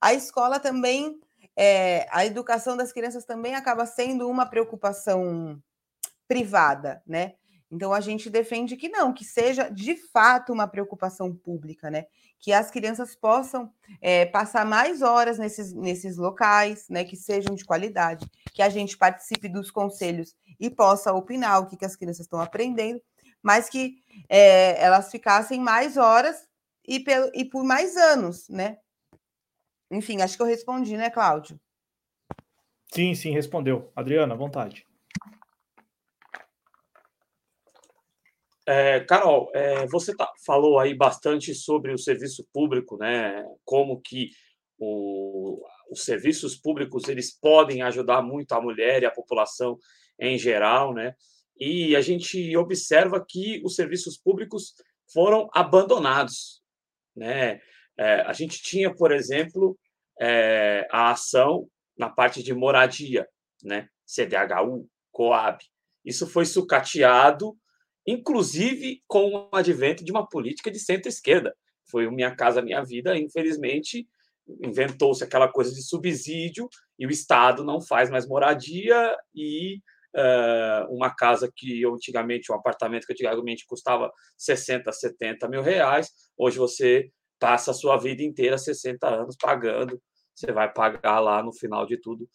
a escola também, é, a educação das crianças também acaba sendo uma preocupação privada, né? Então a gente defende que não, que seja de fato uma preocupação pública, né? Que as crianças possam é, passar mais horas nesses, nesses locais, né? Que sejam de qualidade, que a gente participe dos conselhos e possa opinar o que, que as crianças estão aprendendo, mas que é, elas ficassem mais horas e, pelo, e por mais anos, né? Enfim, acho que eu respondi, né, Cláudio? Sim, sim, respondeu. Adriana, à vontade. É, Carol, é, você tá, falou aí bastante sobre o serviço público, né? Como que o, os serviços públicos eles podem ajudar muito a mulher e a população em geral, né? E a gente observa que os serviços públicos foram abandonados, né? É, a gente tinha, por exemplo, é, a ação na parte de moradia, né? CDHU, Coab. Isso foi sucateado, inclusive com o advento de uma política de centro-esquerda. Foi o Minha Casa Minha Vida, infelizmente, inventou-se aquela coisa de subsídio e o Estado não faz mais moradia e uh, uma casa que antigamente, um apartamento que antigamente custava 60, 70 mil reais, hoje você passa a sua vida inteira, 60 anos, pagando. Você vai pagar lá no final de tudo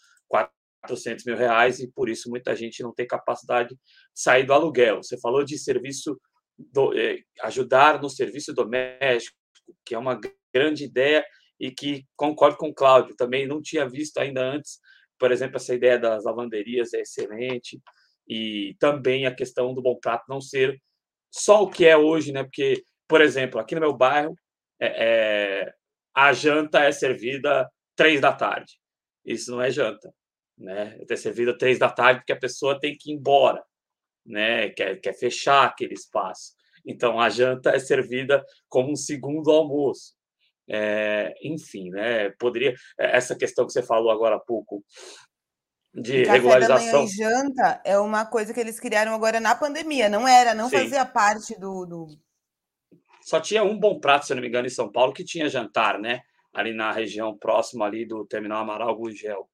400 mil reais e por isso muita gente não tem capacidade de sair do aluguel. Você falou de serviço, do, eh, ajudar no serviço doméstico, que é uma grande ideia e que concordo com o Cláudio, também não tinha visto ainda antes, por exemplo, essa ideia das lavanderias é excelente e também a questão do bom prato não ser só o que é hoje, né? Porque, por exemplo, aqui no meu bairro, é, é, a janta é servida três da tarde. Isso não é janta, né? É servida três da tarde porque a pessoa tem que ir embora, né? Quer, quer fechar aquele espaço. Então, a janta é servida como um segundo almoço. É, enfim, né? Poderia é, essa questão que você falou agora há pouco de café regularização. Da e janta é uma coisa que eles criaram agora na pandemia, não era, não Sim. fazia parte do, do, Só tinha um bom prato, se não me engano, em São Paulo que tinha jantar, né? Ali na região próxima ali do Terminal Amaral Gugel,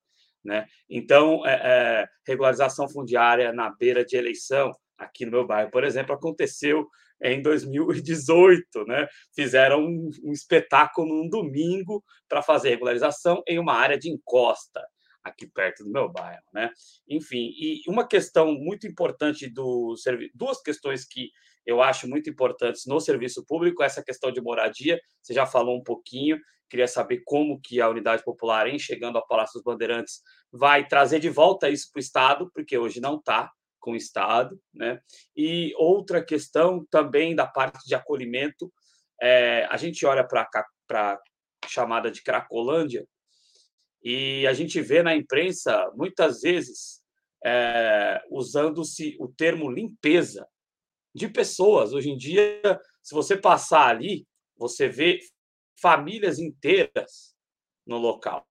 né? Então, é, é, regularização fundiária na beira de eleição aqui no meu bairro, por exemplo, aconteceu em 2018, né? Fizeram um, um espetáculo num domingo para fazer regularização em uma área de encosta aqui perto do meu bairro, né? Enfim, e uma questão muito importante do serviço, duas questões que eu acho muito importantes no serviço público, essa questão de moradia, você já falou um pouquinho, queria saber como que a unidade popular, em chegando ao Palácio dos Bandeirantes, vai trazer de volta isso para o Estado, porque hoje não está, com o Estado, né? E outra questão também da parte de acolhimento, é, a gente olha para a chamada de Cracolândia e a gente vê na imprensa muitas vezes é, usando-se o termo limpeza de pessoas. Hoje em dia, se você passar ali, você vê famílias inteiras no local.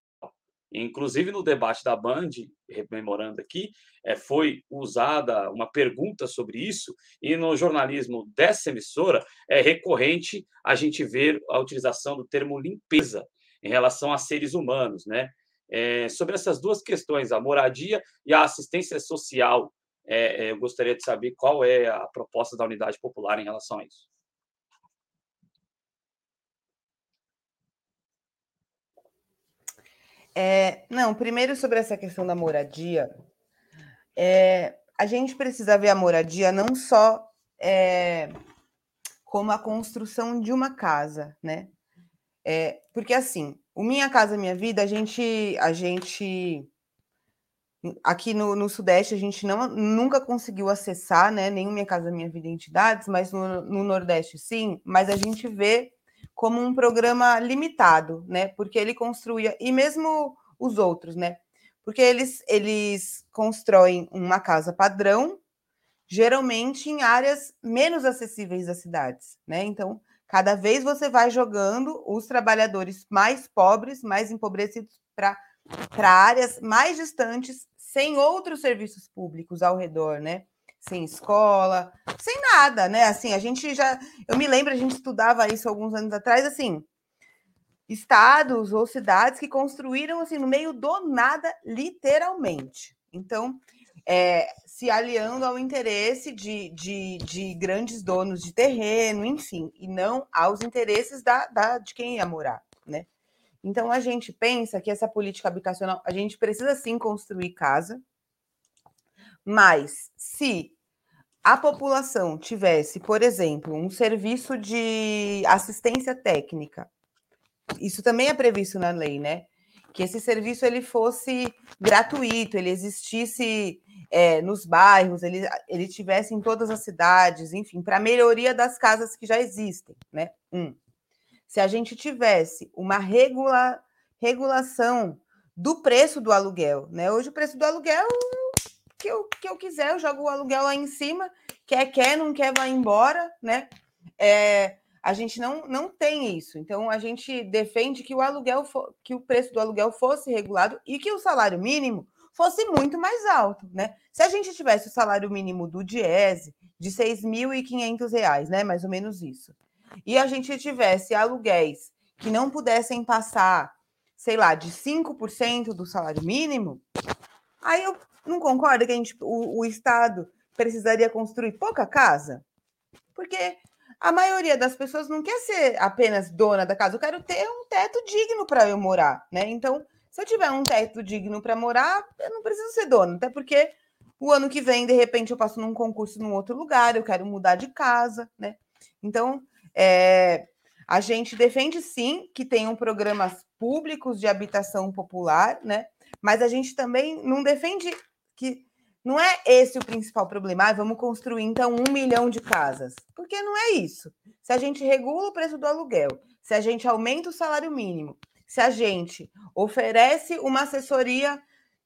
Inclusive, no debate da Band, rememorando aqui, é, foi usada uma pergunta sobre isso, e no jornalismo dessa emissora é recorrente a gente ver a utilização do termo limpeza em relação a seres humanos. Né? É, sobre essas duas questões, a moradia e a assistência social, é, eu gostaria de saber qual é a proposta da Unidade Popular em relação a isso. É, não, primeiro sobre essa questão da moradia, é, a gente precisa ver a moradia não só é, como a construção de uma casa, né? É, porque assim, o Minha Casa Minha Vida, a gente, a gente aqui no, no, Sudeste a gente não, nunca conseguiu acessar, né? O Minha Casa Minha Vida entidades, mas no, no Nordeste sim, mas a gente vê como um programa limitado, né? Porque ele construía, e mesmo os outros, né? Porque eles, eles constroem uma casa padrão, geralmente em áreas menos acessíveis das cidades, né? Então, cada vez você vai jogando os trabalhadores mais pobres, mais empobrecidos para áreas mais distantes, sem outros serviços públicos ao redor, né? Sem escola, sem nada, né? Assim, a gente já. Eu me lembro, a gente estudava isso alguns anos atrás, assim, estados ou cidades que construíram assim no meio do nada, literalmente. Então, é, se aliando ao interesse de, de, de, grandes donos de terreno, enfim, e não aos interesses da, da, de quem ia morar, né? Então a gente pensa que essa política habitacional, a gente precisa sim construir casa, mas se a população tivesse, por exemplo, um serviço de assistência técnica, isso também é previsto na lei, né? Que esse serviço ele fosse gratuito, ele existisse é, nos bairros, ele, ele tivesse em todas as cidades, enfim, para melhoria das casas que já existem, né? Um. Se a gente tivesse uma regula, regulação do preço do aluguel, né? Hoje o preço do aluguel que eu, que eu quiser, eu jogo o aluguel lá em cima, quer, quer, não quer, vai embora, né? É, a gente não, não tem isso. Então, a gente defende que o aluguel, for, que o preço do aluguel fosse regulado e que o salário mínimo fosse muito mais alto, né? Se a gente tivesse o salário mínimo do Diese de R$ 6.500, né? Mais ou menos isso. E a gente tivesse aluguéis que não pudessem passar, sei lá, de 5% do salário mínimo, aí eu não concordo que a gente, o, o Estado precisaria construir pouca casa? Porque a maioria das pessoas não quer ser apenas dona da casa. Eu quero ter um teto digno para eu morar, né? Então, se eu tiver um teto digno para morar, eu não preciso ser dona, até porque o ano que vem, de repente, eu passo num concurso num outro lugar, eu quero mudar de casa, né? Então, é, a gente defende sim que tenham programas públicos de habitação popular, né? Mas a gente também não defende que não é esse o principal problema. Ah, vamos construir então um milhão de casas. Porque não é isso. Se a gente regula o preço do aluguel, se a gente aumenta o salário mínimo, se a gente oferece uma assessoria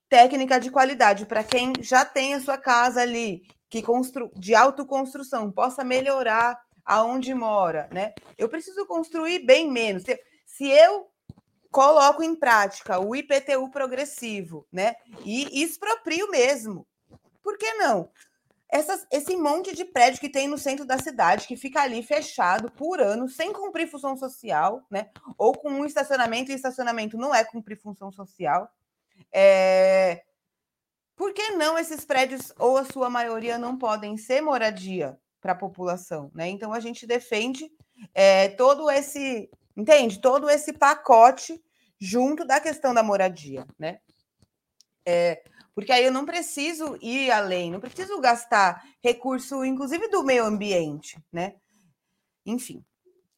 técnica de qualidade para quem já tem a sua casa ali, que constru... de autoconstrução, possa melhorar aonde mora, né? Eu preciso construir bem menos. Se eu coloco em prática o IPTU progressivo, né? E exproprio mesmo por que não? Essas, esse monte de prédio que tem no centro da cidade, que fica ali fechado por ano, sem cumprir função social, né? Ou com um estacionamento, e estacionamento não é cumprir função social. É... Por que não esses prédios, ou a sua maioria, não podem ser moradia para a população? Né? Então a gente defende é, todo esse, entende? Todo esse pacote junto da questão da moradia, né? É, porque aí eu não preciso ir além, não preciso gastar recurso, inclusive do meio ambiente, né? Enfim,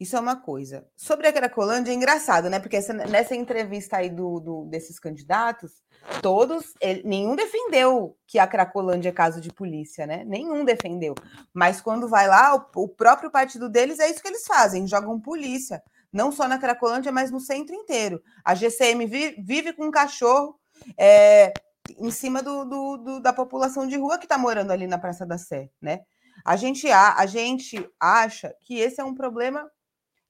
isso é uma coisa. Sobre a Cracolândia é engraçado, né? Porque essa, nessa entrevista aí do, do, desses candidatos, todos, ele, nenhum defendeu que a Cracolândia é caso de polícia, né? Nenhum defendeu. Mas quando vai lá, o, o próprio partido deles é isso que eles fazem, jogam polícia. Não só na Cracolândia, mas no centro inteiro. A GCM vive, vive com um cachorro. É, em cima do, do, do da população de rua que está morando ali na Praça da Sé, né? A gente, a, a gente acha que esse é um problema,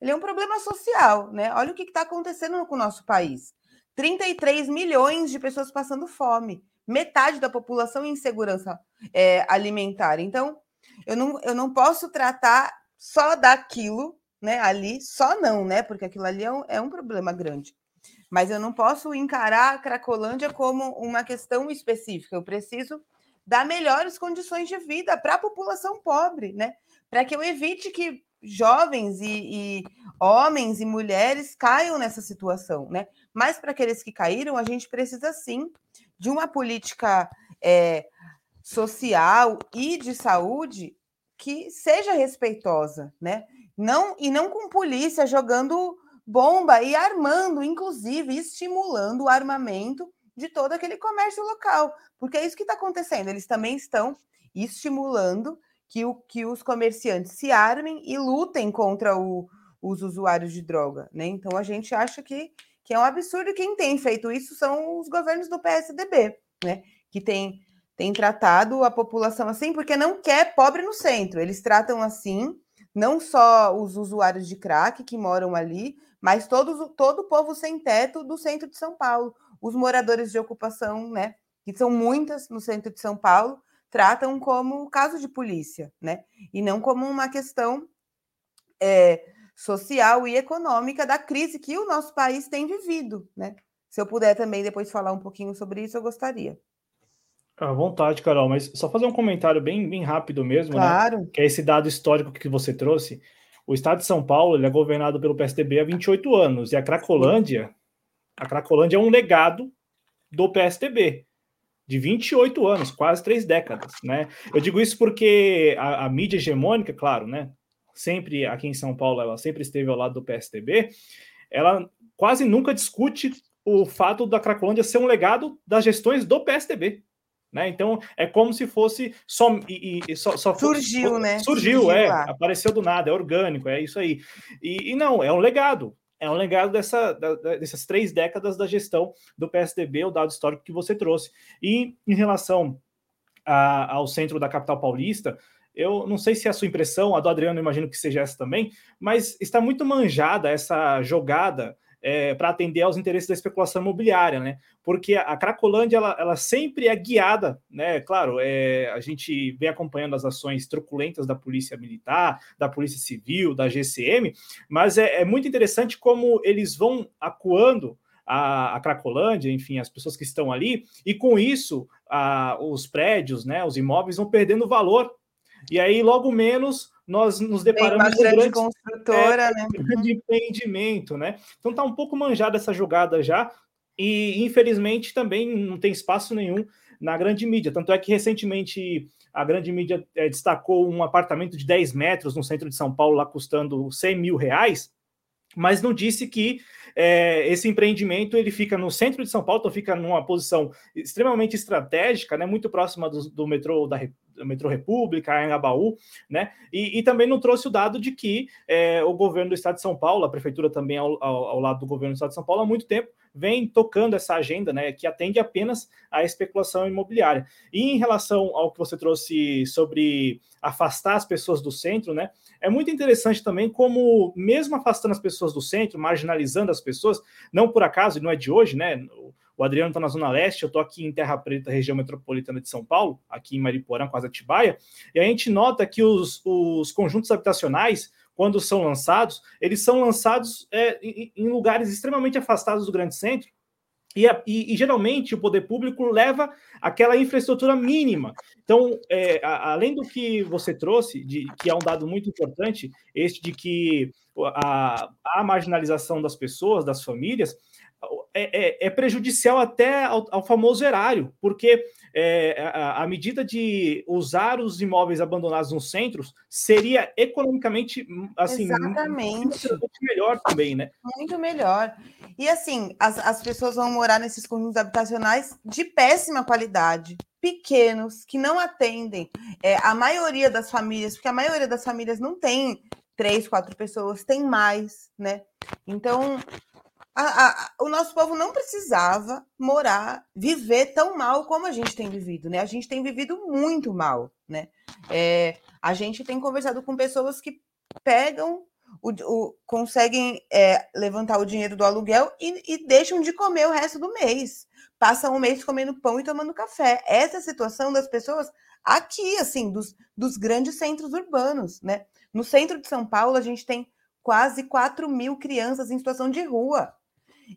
ele é um problema social, né? Olha o que está acontecendo com o nosso país. 33 milhões de pessoas passando fome, metade da população em insegurança é, alimentar. Então, eu não, eu não posso tratar só daquilo, né? Ali, só não, né? Porque aquilo ali é um, é um problema grande. Mas eu não posso encarar a Cracolândia como uma questão específica. Eu preciso dar melhores condições de vida para a população pobre, né? Para que eu evite que jovens e, e, homens e mulheres caiam nessa situação, né? Mas para aqueles que caíram, a gente precisa sim de uma política é, social e de saúde que seja respeitosa, né? Não e não com polícia jogando bomba e armando, inclusive estimulando o armamento de todo aquele comércio local, porque é isso que está acontecendo. Eles também estão estimulando que, o, que os comerciantes se armem e lutem contra o, os usuários de droga, né? Então a gente acha que, que é um absurdo. Quem tem feito isso são os governos do PSDB, né? Que tem, tem tratado a população assim, porque não quer pobre no centro. Eles tratam assim não só os usuários de crack que moram ali, mas todos, todo o povo sem teto do centro de São Paulo. Os moradores de ocupação, né, que são muitas no centro de São Paulo, tratam como caso de polícia, né, e não como uma questão é, social e econômica da crise que o nosso país tem vivido, né. Se eu puder também depois falar um pouquinho sobre isso, eu gostaria. À vontade, Carol, mas só fazer um comentário bem, bem rápido mesmo, né, claro. né? Que é esse dado histórico que você trouxe. O estado de São Paulo é governado pelo PSDB há 28 anos, e a Cracolândia, a Cracolândia é um legado do PSDB de 28 anos, quase três décadas, né? Eu digo isso porque a, a, mídia hegemônica, claro, né? Sempre aqui em São Paulo, ela sempre esteve ao lado do PSDB, ela quase nunca discute o fato da Cracolândia ser um legado das gestões do PSDB. Né? Então é como se fosse só, e, e só, só surgiu, fosse, né? Surgiu, surgiu é, lá. apareceu do nada, é orgânico, é isso aí. E, e não, é um legado, é um legado dessa, da, dessas três décadas da gestão do PSDB, o dado histórico que você trouxe. E em relação a, ao centro da capital paulista, eu não sei se é a sua impressão, a do Adriano, imagino que seja essa também, mas está muito manjada essa jogada é, para atender aos interesses da especulação imobiliária, né? Porque a, Cracolândia ela, ela, sempre é guiada, né? Claro, é, a gente vem acompanhando as ações truculentas da Polícia Militar, da Polícia Civil, da GCM, mas é, é muito interessante como eles vão acuando a, a, Cracolândia, enfim, as pessoas que estão ali, e com isso a, os prédios, né, os imóveis vão perdendo valor. E aí, logo menos, nós nos deparamos com grande construtora, é, né? grande empreendimento, né? Então tá um pouco manjada essa jogada já, e infelizmente também não tem espaço nenhum na grande mídia. Tanto é que recentemente a grande mídia é, destacou um apartamento de 10 metros no centro de São Paulo, lá custando 100 mil reais, mas não disse que é, esse empreendimento ele fica no centro de São Paulo, então fica numa posição extremamente estratégica, né, muito próxima do, do metrô da metrô República, Anhangabaú, né? E, e, também não trouxe o dado de que é, o governo do Estado de São Paulo, a prefeitura também ao, ao, ao lado do governo do Estado de São Paulo, há muito tempo vem tocando essa agenda, né, que atende apenas à especulação imobiliária. E em relação ao que você trouxe sobre afastar as pessoas do centro, né, é muito interessante também como, mesmo afastando as pessoas do centro, marginalizando as pessoas, não por acaso, e não é de hoje, né, o Adriano está na Zona Leste, eu estou aqui em Terra Preta, região metropolitana de São Paulo, aqui em Mariporã, quase Atibaia, e a gente nota que os, os conjuntos habitacionais quando são lançados, eles são lançados é, em, em, lugares extremamente afastados do grande centro. E, e, e, geralmente o poder público leva aquela infraestrutura mínima. Então, é, a, além do que você trouxe, de, que é um dado muito importante, este de que a, a marginalização das pessoas, das famílias, é, é, é prejudicial até ao, ao, famoso erário, porque é, a, a, medida de usar os imóveis abandonados nos centros seria economicamente assim Exatamente. muito melhor também, né? Muito melhor. E assim, as, as pessoas vão morar nesses conjuntos habitacionais de péssima qualidade, pequenos, que não atendem é, a maioria das famílias, porque a maioria das famílias não tem três, quatro pessoas, tem mais, né? Então, a, a, o nosso povo não precisava morar, viver tão mal como a gente tem vivido, né? A gente tem vivido muito mal, né? É, a gente tem conversado com pessoas que pegam, o, o conseguem é, levantar o dinheiro do aluguel e, e, deixam de comer o resto do mês. Passam o mês comendo pão e tomando café. Essa é a situação das pessoas aqui, assim, dos, dos grandes centros urbanos, né? No centro de São Paulo, a gente tem quase 4 mil crianças em situação de rua.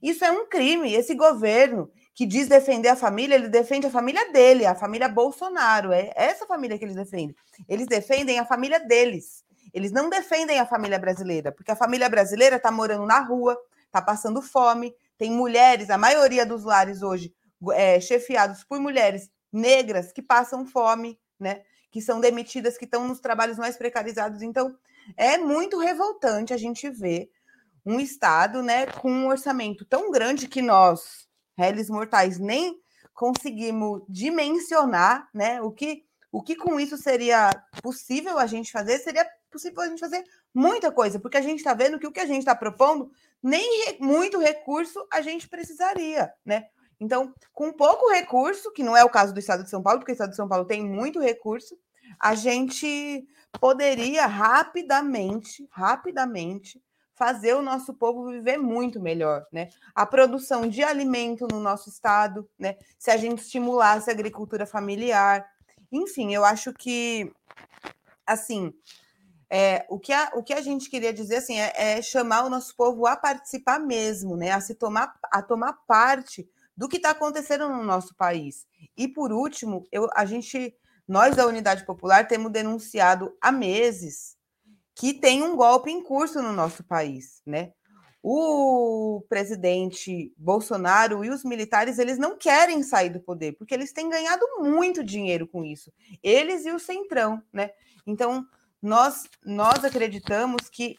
Isso é um crime. Esse governo que diz defender a família, ele defende a família dele, a família Bolsonaro. É essa família que eles defendem. Eles defendem a família deles. Eles não defendem a família brasileira, porque a família brasileira está morando na rua, está passando fome, tem mulheres, a maioria dos lares hoje é, chefiados por mulheres negras que passam fome, né? Que são demitidas, que estão nos trabalhos mais precarizados. Então, é muito revoltante a gente ver um Estado né, com um orçamento tão grande que nós, réis mortais, nem conseguimos dimensionar né, o, que, o que com isso seria possível a gente fazer, seria possível a gente fazer muita coisa, porque a gente está vendo que o que a gente está propondo, nem re, muito recurso a gente precisaria, né? Então, com pouco recurso, que não é o caso do Estado de São Paulo, porque o Estado de São Paulo tem muito recurso, a gente poderia rapidamente, rapidamente, fazer o nosso povo viver muito melhor, né? A produção de alimento no nosso estado, né? Se a gente estimulasse a agricultura familiar, enfim, eu acho que assim é, o, que a, o que a gente queria dizer assim é, é, chamar o nosso povo a participar mesmo, né? A se tomar a tomar parte do que está acontecendo no nosso país. E por último, eu, a gente nós da Unidade Popular temos denunciado há meses que tem um golpe em curso no nosso país, né? O presidente Bolsonaro e os militares, eles não querem sair do poder, porque eles têm ganhado muito dinheiro com isso. Eles e o Centrão, né? Então, nós nós acreditamos que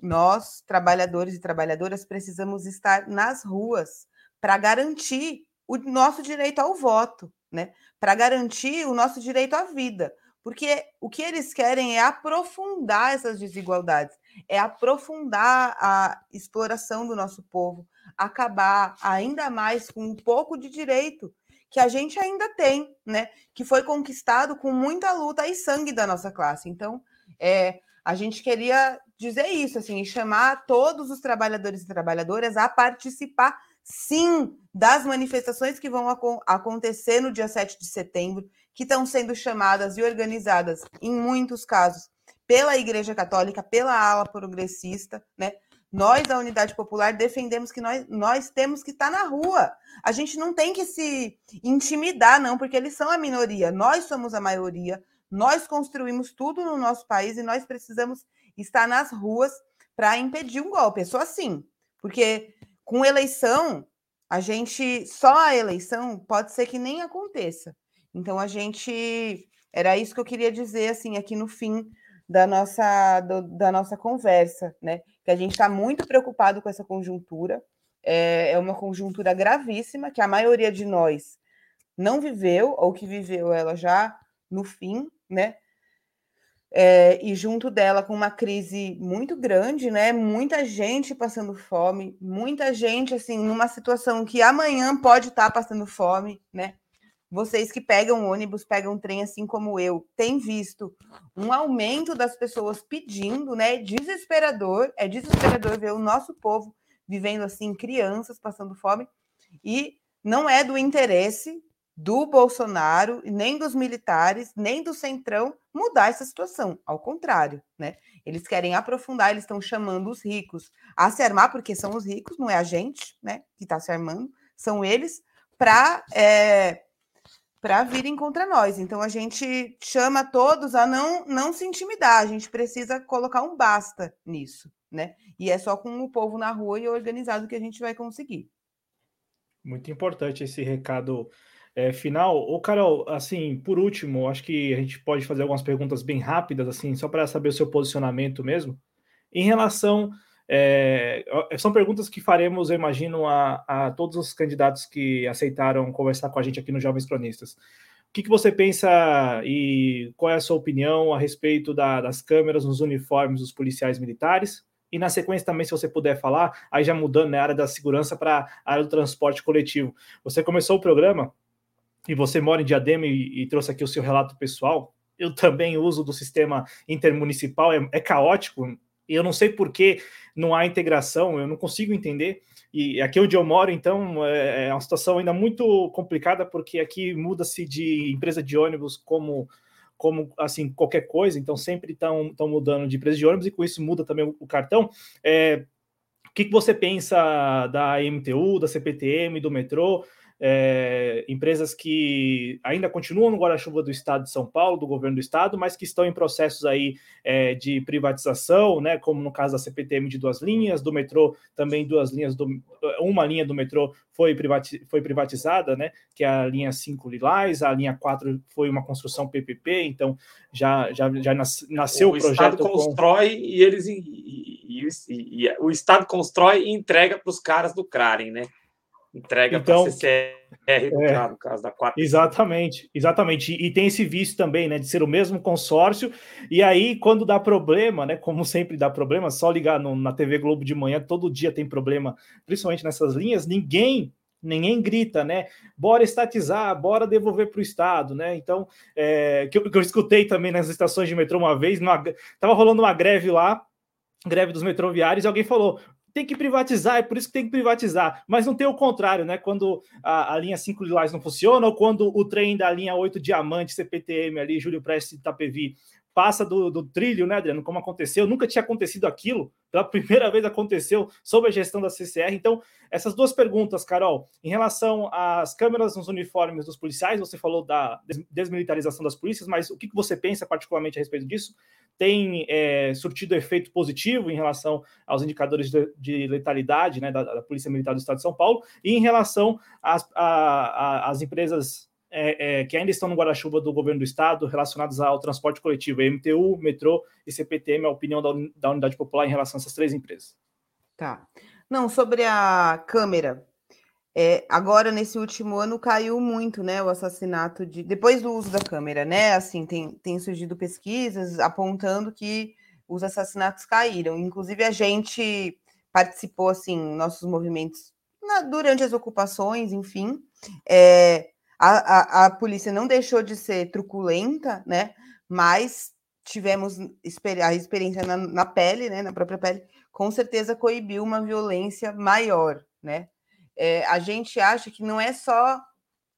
nós, trabalhadores e trabalhadoras, precisamos estar nas ruas para garantir o nosso direito ao voto, né? Para garantir o nosso direito à vida. Porque o que eles querem é aprofundar essas desigualdades, é aprofundar a exploração do nosso povo, acabar ainda mais com um pouco de direito que a gente ainda tem, né? Que foi conquistado com muita luta e sangue da nossa classe. Então, é, a gente queria dizer isso, assim, chamar todos os trabalhadores e trabalhadoras a participar, sim, das manifestações que vão ac acontecer no dia 7 de setembro, que estão sendo chamadas e organizadas, em muitos casos, pela Igreja Católica, pela ala progressista, né? Nós, da Unidade Popular, defendemos que nós, nós temos que estar na rua. A gente não tem que se intimidar, não, porque eles são a minoria. Nós somos a maioria. Nós construímos tudo no nosso país e nós precisamos estar nas ruas para impedir um golpe. É só assim. Porque com eleição, a gente. Só a eleição pode ser que nem aconteça. Então, a gente. Era isso que eu queria dizer, assim, aqui no fim da nossa, do, da nossa conversa, né? Que a gente está muito preocupado com essa conjuntura. É, é uma conjuntura gravíssima que a maioria de nós não viveu, ou que viveu ela já no fim, né? É, e junto dela com uma crise muito grande, né? Muita gente passando fome, muita gente assim numa situação que amanhã pode estar tá passando fome, né? Vocês que pegam ônibus, pegam trem, assim como eu, têm visto um aumento das pessoas pedindo, né? Desesperador, é desesperador ver o nosso povo vivendo assim, crianças passando fome, e não é do interesse do Bolsonaro, nem dos militares, nem do Centrão mudar essa situação. Ao contrário, né? Eles querem aprofundar, eles estão chamando os ricos a se armar, porque são os ricos, não é a gente, né? Que está se armando, são eles, para. É, para virem contra nós. Então a gente chama todos a não não se intimidar. A gente precisa colocar um basta nisso, né? E é só com o povo na rua e organizado que a gente vai conseguir. Muito importante esse recado é, final. Ô, Carol, assim, por último, acho que a gente pode fazer algumas perguntas bem rápidas, assim, só para saber o seu posicionamento mesmo. Em relação é, são perguntas que faremos, eu imagino, a, a, todos os candidatos que aceitaram conversar com a gente aqui no Jovens Cronistas. O que, que você pensa e qual é a sua opinião a respeito da, das câmeras nos uniformes dos policiais militares? E na sequência também, se você puder falar, aí já mudando na né, área da segurança para a área do transporte coletivo. Você começou o programa e você mora em Diadema e, e trouxe aqui o seu relato pessoal. Eu também uso do sistema intermunicipal, é, é caótico, e eu não sei por que não há integração, eu não consigo entender. E aqui onde eu moro, então, é, é uma situação ainda muito complicada, porque aqui muda-se de empresa de ônibus como como assim qualquer coisa, então sempre estão mudando de empresa de ônibus e com isso muda também o, cartão. É, o que, que você pensa da MTU, da CPTM, do metrô? É, empresas que ainda continuam no guarda-chuva do Estado de São Paulo, do governo do Estado, mas que estão em processos aí é, de privatização, né, como no caso da CPTM de duas linhas, do metrô também duas linhas, do, uma linha do metrô foi, privati, foi privatizada, né, que é a linha 5 Lilás, a linha 4 foi uma construção PPP, então já, já, já nasceu o, o projeto. O Estado constrói com... e eles e, e, e, o Estado constrói e entrega para os caras do Craren, né? Entrega então, para CCR, no, é, no caso da 4. Exatamente, exatamente. E, e, tem esse vício também, né, de ser o mesmo consórcio. E aí, quando dá problema, né, como sempre dá problema, só ligar no, na TV Globo de manhã, todo dia tem problema, principalmente nessas linhas, ninguém ninguém grita, né? Bora estatizar, bora devolver para o Estado, né? Então, é, que, eu, que, eu, escutei também nas estações de metrô uma vez, numa, tava rolando uma greve lá, greve dos metroviários, e alguém falou: tem que privatizar, é por isso que tem que privatizar. Mas não tem o contrário, né? Quando a, a linha 5 Lilás não funciona, ou quando o trem da linha 8 Diamante, CPTM ali, Júlio Prestes Itapevi, passa do, do, trilho, né, Adriano? Como aconteceu, nunca tinha acontecido aquilo, pela [LAUGHS] primeira vez aconteceu sob a gestão da CCR. Então, essas duas perguntas, Carol, em relação às câmeras nos uniformes dos policiais, você falou da desmilitarização das polícias, mas o que você pensa particularmente a respeito disso? tem é, surtido efeito positivo em relação aos indicadores de, de letalidade né, da, da, Polícia Militar do Estado de São Paulo e em relação às, às empresas é, é, que ainda estão no guarda-chuva do governo do Estado relacionadas ao transporte coletivo, MTU, metrô e CPTM, a opinião da, da Unidade Popular em relação a essas três empresas. Tá. Não, sobre a câmera, é, agora, nesse último ano, caiu muito, né, o assassinato de... Depois do uso da câmera, né, assim, tem, tem surgido pesquisas apontando que os assassinatos caíram. Inclusive, a gente participou, assim, nossos movimentos na, durante as ocupações, enfim. É, A, a, a polícia não deixou de ser truculenta, né? Mas tivemos a experiência na, na pele, né? Na própria pele, com certeza coibiu uma violência maior, né? É, a gente acha que não é só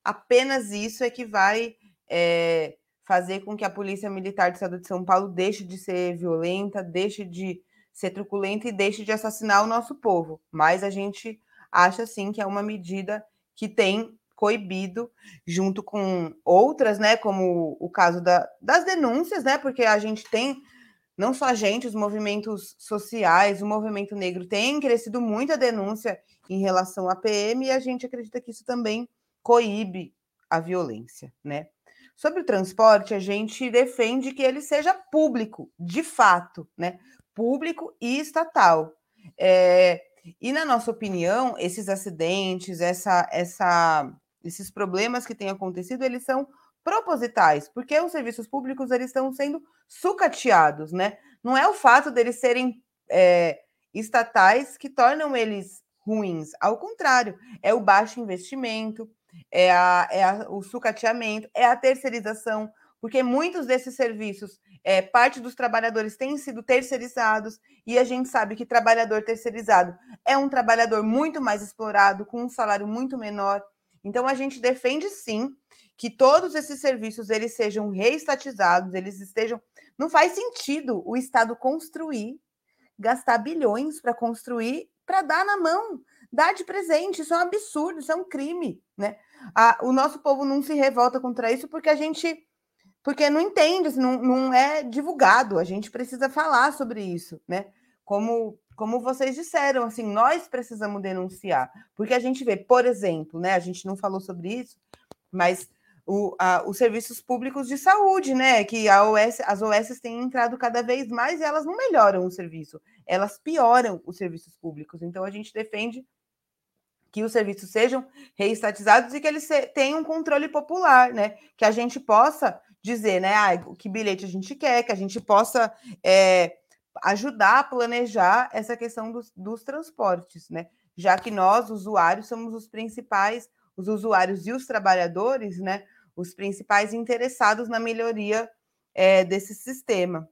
apenas isso é que vai é, fazer com que a Polícia Militar do Estado de São Paulo deixe de ser violenta, deixe de ser truculenta e deixe de assassinar o nosso povo. Mas a gente acha sim que é uma medida que tem coibido, junto com outras, né, como o caso da, das denúncias, né, porque a gente tem, não só a gente, os movimentos sociais, o movimento negro tem crescido muito a denúncia em relação à PM e a gente acredita que isso também coíbe a violência, né. Sobre o transporte, a gente defende que ele seja público, de fato, né, público e estatal. É, e na nossa opinião, esses acidentes, essa, essa, esses problemas que têm acontecido, eles são propositais, porque os serviços públicos eles estão sendo sucateados, né? Não é o fato deles serem é, estatais que tornam eles ruins, ao contrário, é o baixo investimento, é, a, é a, o sucateamento, é a terceirização, porque muitos desses serviços, é, parte dos trabalhadores têm sido terceirizados, e a gente sabe que trabalhador terceirizado é um trabalhador muito mais explorado, com um salário muito menor. Então, a gente defende sim que todos esses serviços eles sejam reestatizados, eles estejam. Não faz sentido o Estado construir, gastar bilhões para construir, para dar na mão, dar de presente. Isso é um absurdo, isso é um crime, né? O nosso povo não se revolta contra isso porque a gente porque não entende, assim, não, não é divulgado. A gente precisa falar sobre isso, né? Como, como vocês disseram, assim, nós precisamos denunciar, porque a gente vê, por exemplo, né? A gente não falou sobre isso, mas o, a, os serviços públicos de saúde, né? Que OS, as OS têm entrado cada vez mais e elas não melhoram o serviço, elas pioram os serviços públicos. Então a gente defende que os serviços sejam reestatizados e que eles tenham um controle popular, né? Que a gente possa dizer, né, ah, que bilhete a gente quer, que a gente possa é, ajudar a planejar essa questão dos, dos transportes, né? Já que nós, usuários, somos os principais, os usuários e os trabalhadores, né? Os principais interessados na melhoria é, desse sistema.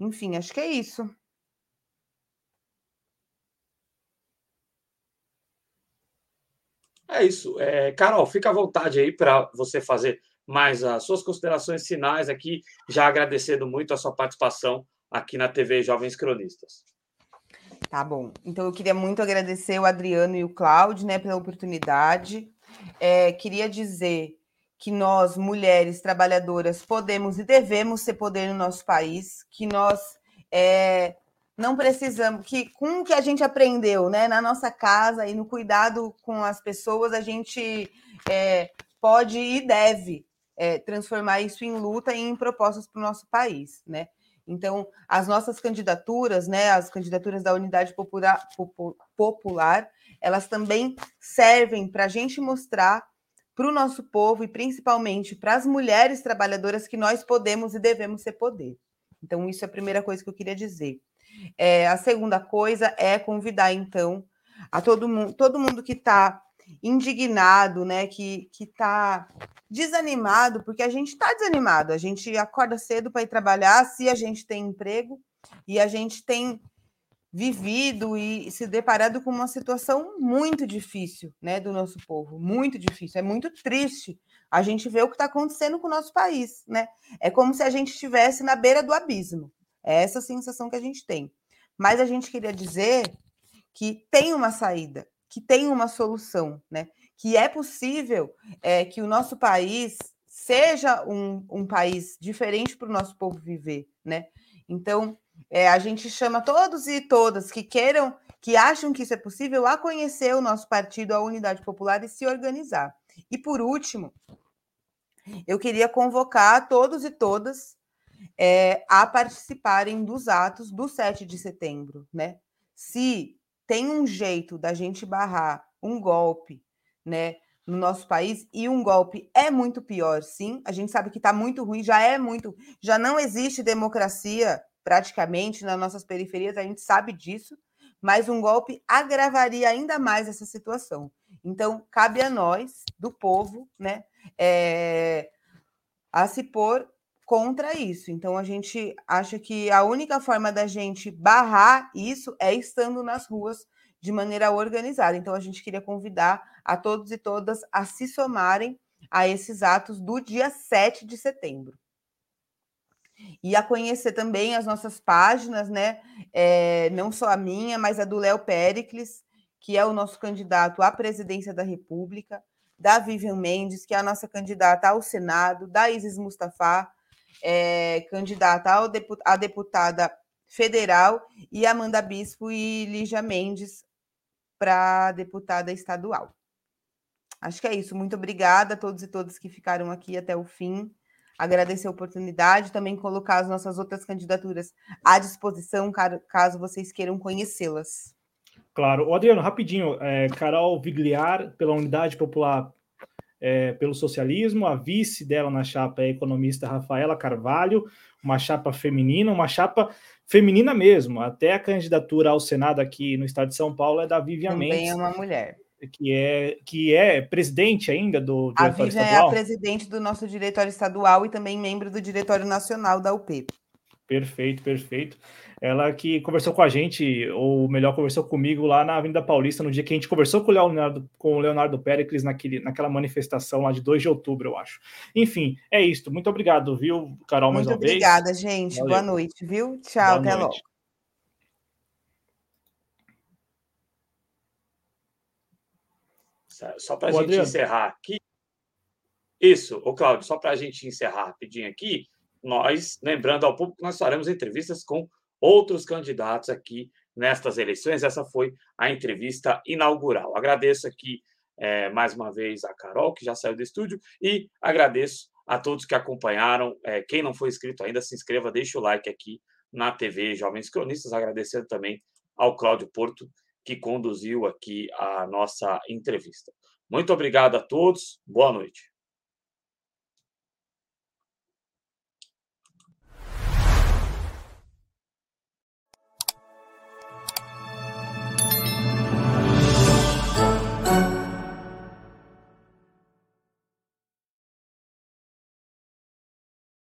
Enfim, acho que é isso. É isso. É, Carol, fica à vontade aí para você fazer mais as suas considerações finais aqui, já agradecendo muito a sua participação aqui na TV Jovens Cronistas. Tá bom. Então eu queria muito agradecer o Adriano e o Cláudio, né, pela oportunidade. É, queria dizer que nós, mulheres trabalhadoras, podemos e devemos ser poder no nosso país, que nós é, não precisamos, que com o que a gente aprendeu né, na nossa casa e no cuidado com as pessoas, a gente é, pode e deve é, transformar isso em luta e em propostas para o nosso país, né? Então, as nossas candidaturas, né, as candidaturas da Unidade Popular, Popular elas também servem para a gente mostrar para o nosso povo e principalmente para as mulheres trabalhadoras que nós podemos e devemos ser poder. Então, isso é a primeira coisa que eu queria dizer. É, a segunda coisa é convidar, então, a todo mundo, todo mundo que está indignado, né, que que está desanimado, porque a gente está desanimado, a gente acorda cedo para ir trabalhar, se a gente tem emprego e a gente tem vivido e se deparado com uma situação muito difícil, né, do nosso povo, muito difícil, é muito triste a gente ver o que está acontecendo com o nosso país, né? É como se a gente estivesse na beira do abismo. É essa sensação que a gente tem. Mas a gente queria dizer que tem uma saída, que tem uma solução, né? Que é possível é, que o nosso país seja um, um país diferente para o nosso povo viver, né? Então, é, a gente chama todos e todas que queiram, que acham que isso é possível, a conhecer o nosso partido, a Unidade Popular e se organizar. E por último, eu queria convocar todos e todas é, a participarem dos atos do 7 de setembro, né? Se tem um jeito da gente barrar um golpe, né, no nosso país e um golpe é muito pior, sim. A gente sabe que está muito ruim, já é muito, já não existe democracia praticamente nas nossas periferias, a gente sabe disso, mas um golpe agravaria ainda mais essa situação. Então, cabe a nós, do povo, né, é, a se pôr contra isso. Então, a gente acha que a única forma da gente barrar isso é estando nas ruas de maneira organizada. Então, a gente queria convidar a todos e todas a se somarem a esses atos do dia 7 de setembro. E a conhecer também as nossas páginas, né? É, não só a minha, mas a do Léo Pericles, que é o nosso candidato à presidência da República, da Vivian Mendes, que é a nossa candidata ao Senado, da Isis Mustafa, é, candidata ao a deputada federal, e Amanda Bispo e Lígia Mendes para deputada estadual. Acho que é isso. Muito obrigada a todos e todas que ficaram aqui até o fim. Agradecer a oportunidade, também colocar as nossas outras candidaturas à disposição, caso vocês queiram conhecê-las. Claro. Adriano, rapidinho, é, Carol Vigliar, pela Unidade Popular é, pelo Socialismo, a vice dela na chapa é a economista Rafaela Carvalho, uma chapa feminina, uma chapa feminina mesmo. Até a candidatura ao Senado aqui no estado de São Paulo é da Vivian Também Mendes. é uma mulher que é, que é presidente ainda do diretório a Vivian estadual. é a presidente do nosso diretório estadual e também membro do diretório nacional da UP. Perfeito, perfeito. Ela que conversou com a gente, ou melhor, conversou comigo lá na Avenida Paulista, no dia que a gente conversou com o Leonardo, com o Leonardo Pericles naquele, naquela manifestação lá de 2 de outubro, eu acho. Enfim, é isso. Muito obrigado, viu, Carol, mais Muito uma obrigada, vez. Obrigada, gente. Valeu. Boa noite, viu? Tchau, Boa até noite. logo. Só para a gente Adriano. encerrar aqui. Isso, o Cláudio, só para a gente encerrar rapidinho aqui, nós, lembrando ao público, nós faremos entrevistas com outros candidatos aqui nestas eleições. Essa foi a entrevista inaugural. Agradeço aqui é, mais uma vez a Carol, que já saiu do estúdio, e agradeço a todos que acompanharam. É, quem não foi inscrito ainda, se inscreva, deixe o like aqui na TV Jovens Cronistas. Agradecendo também ao Cláudio Porto, que conduziu aqui a nossa entrevista. Muito obrigado a todos, boa noite.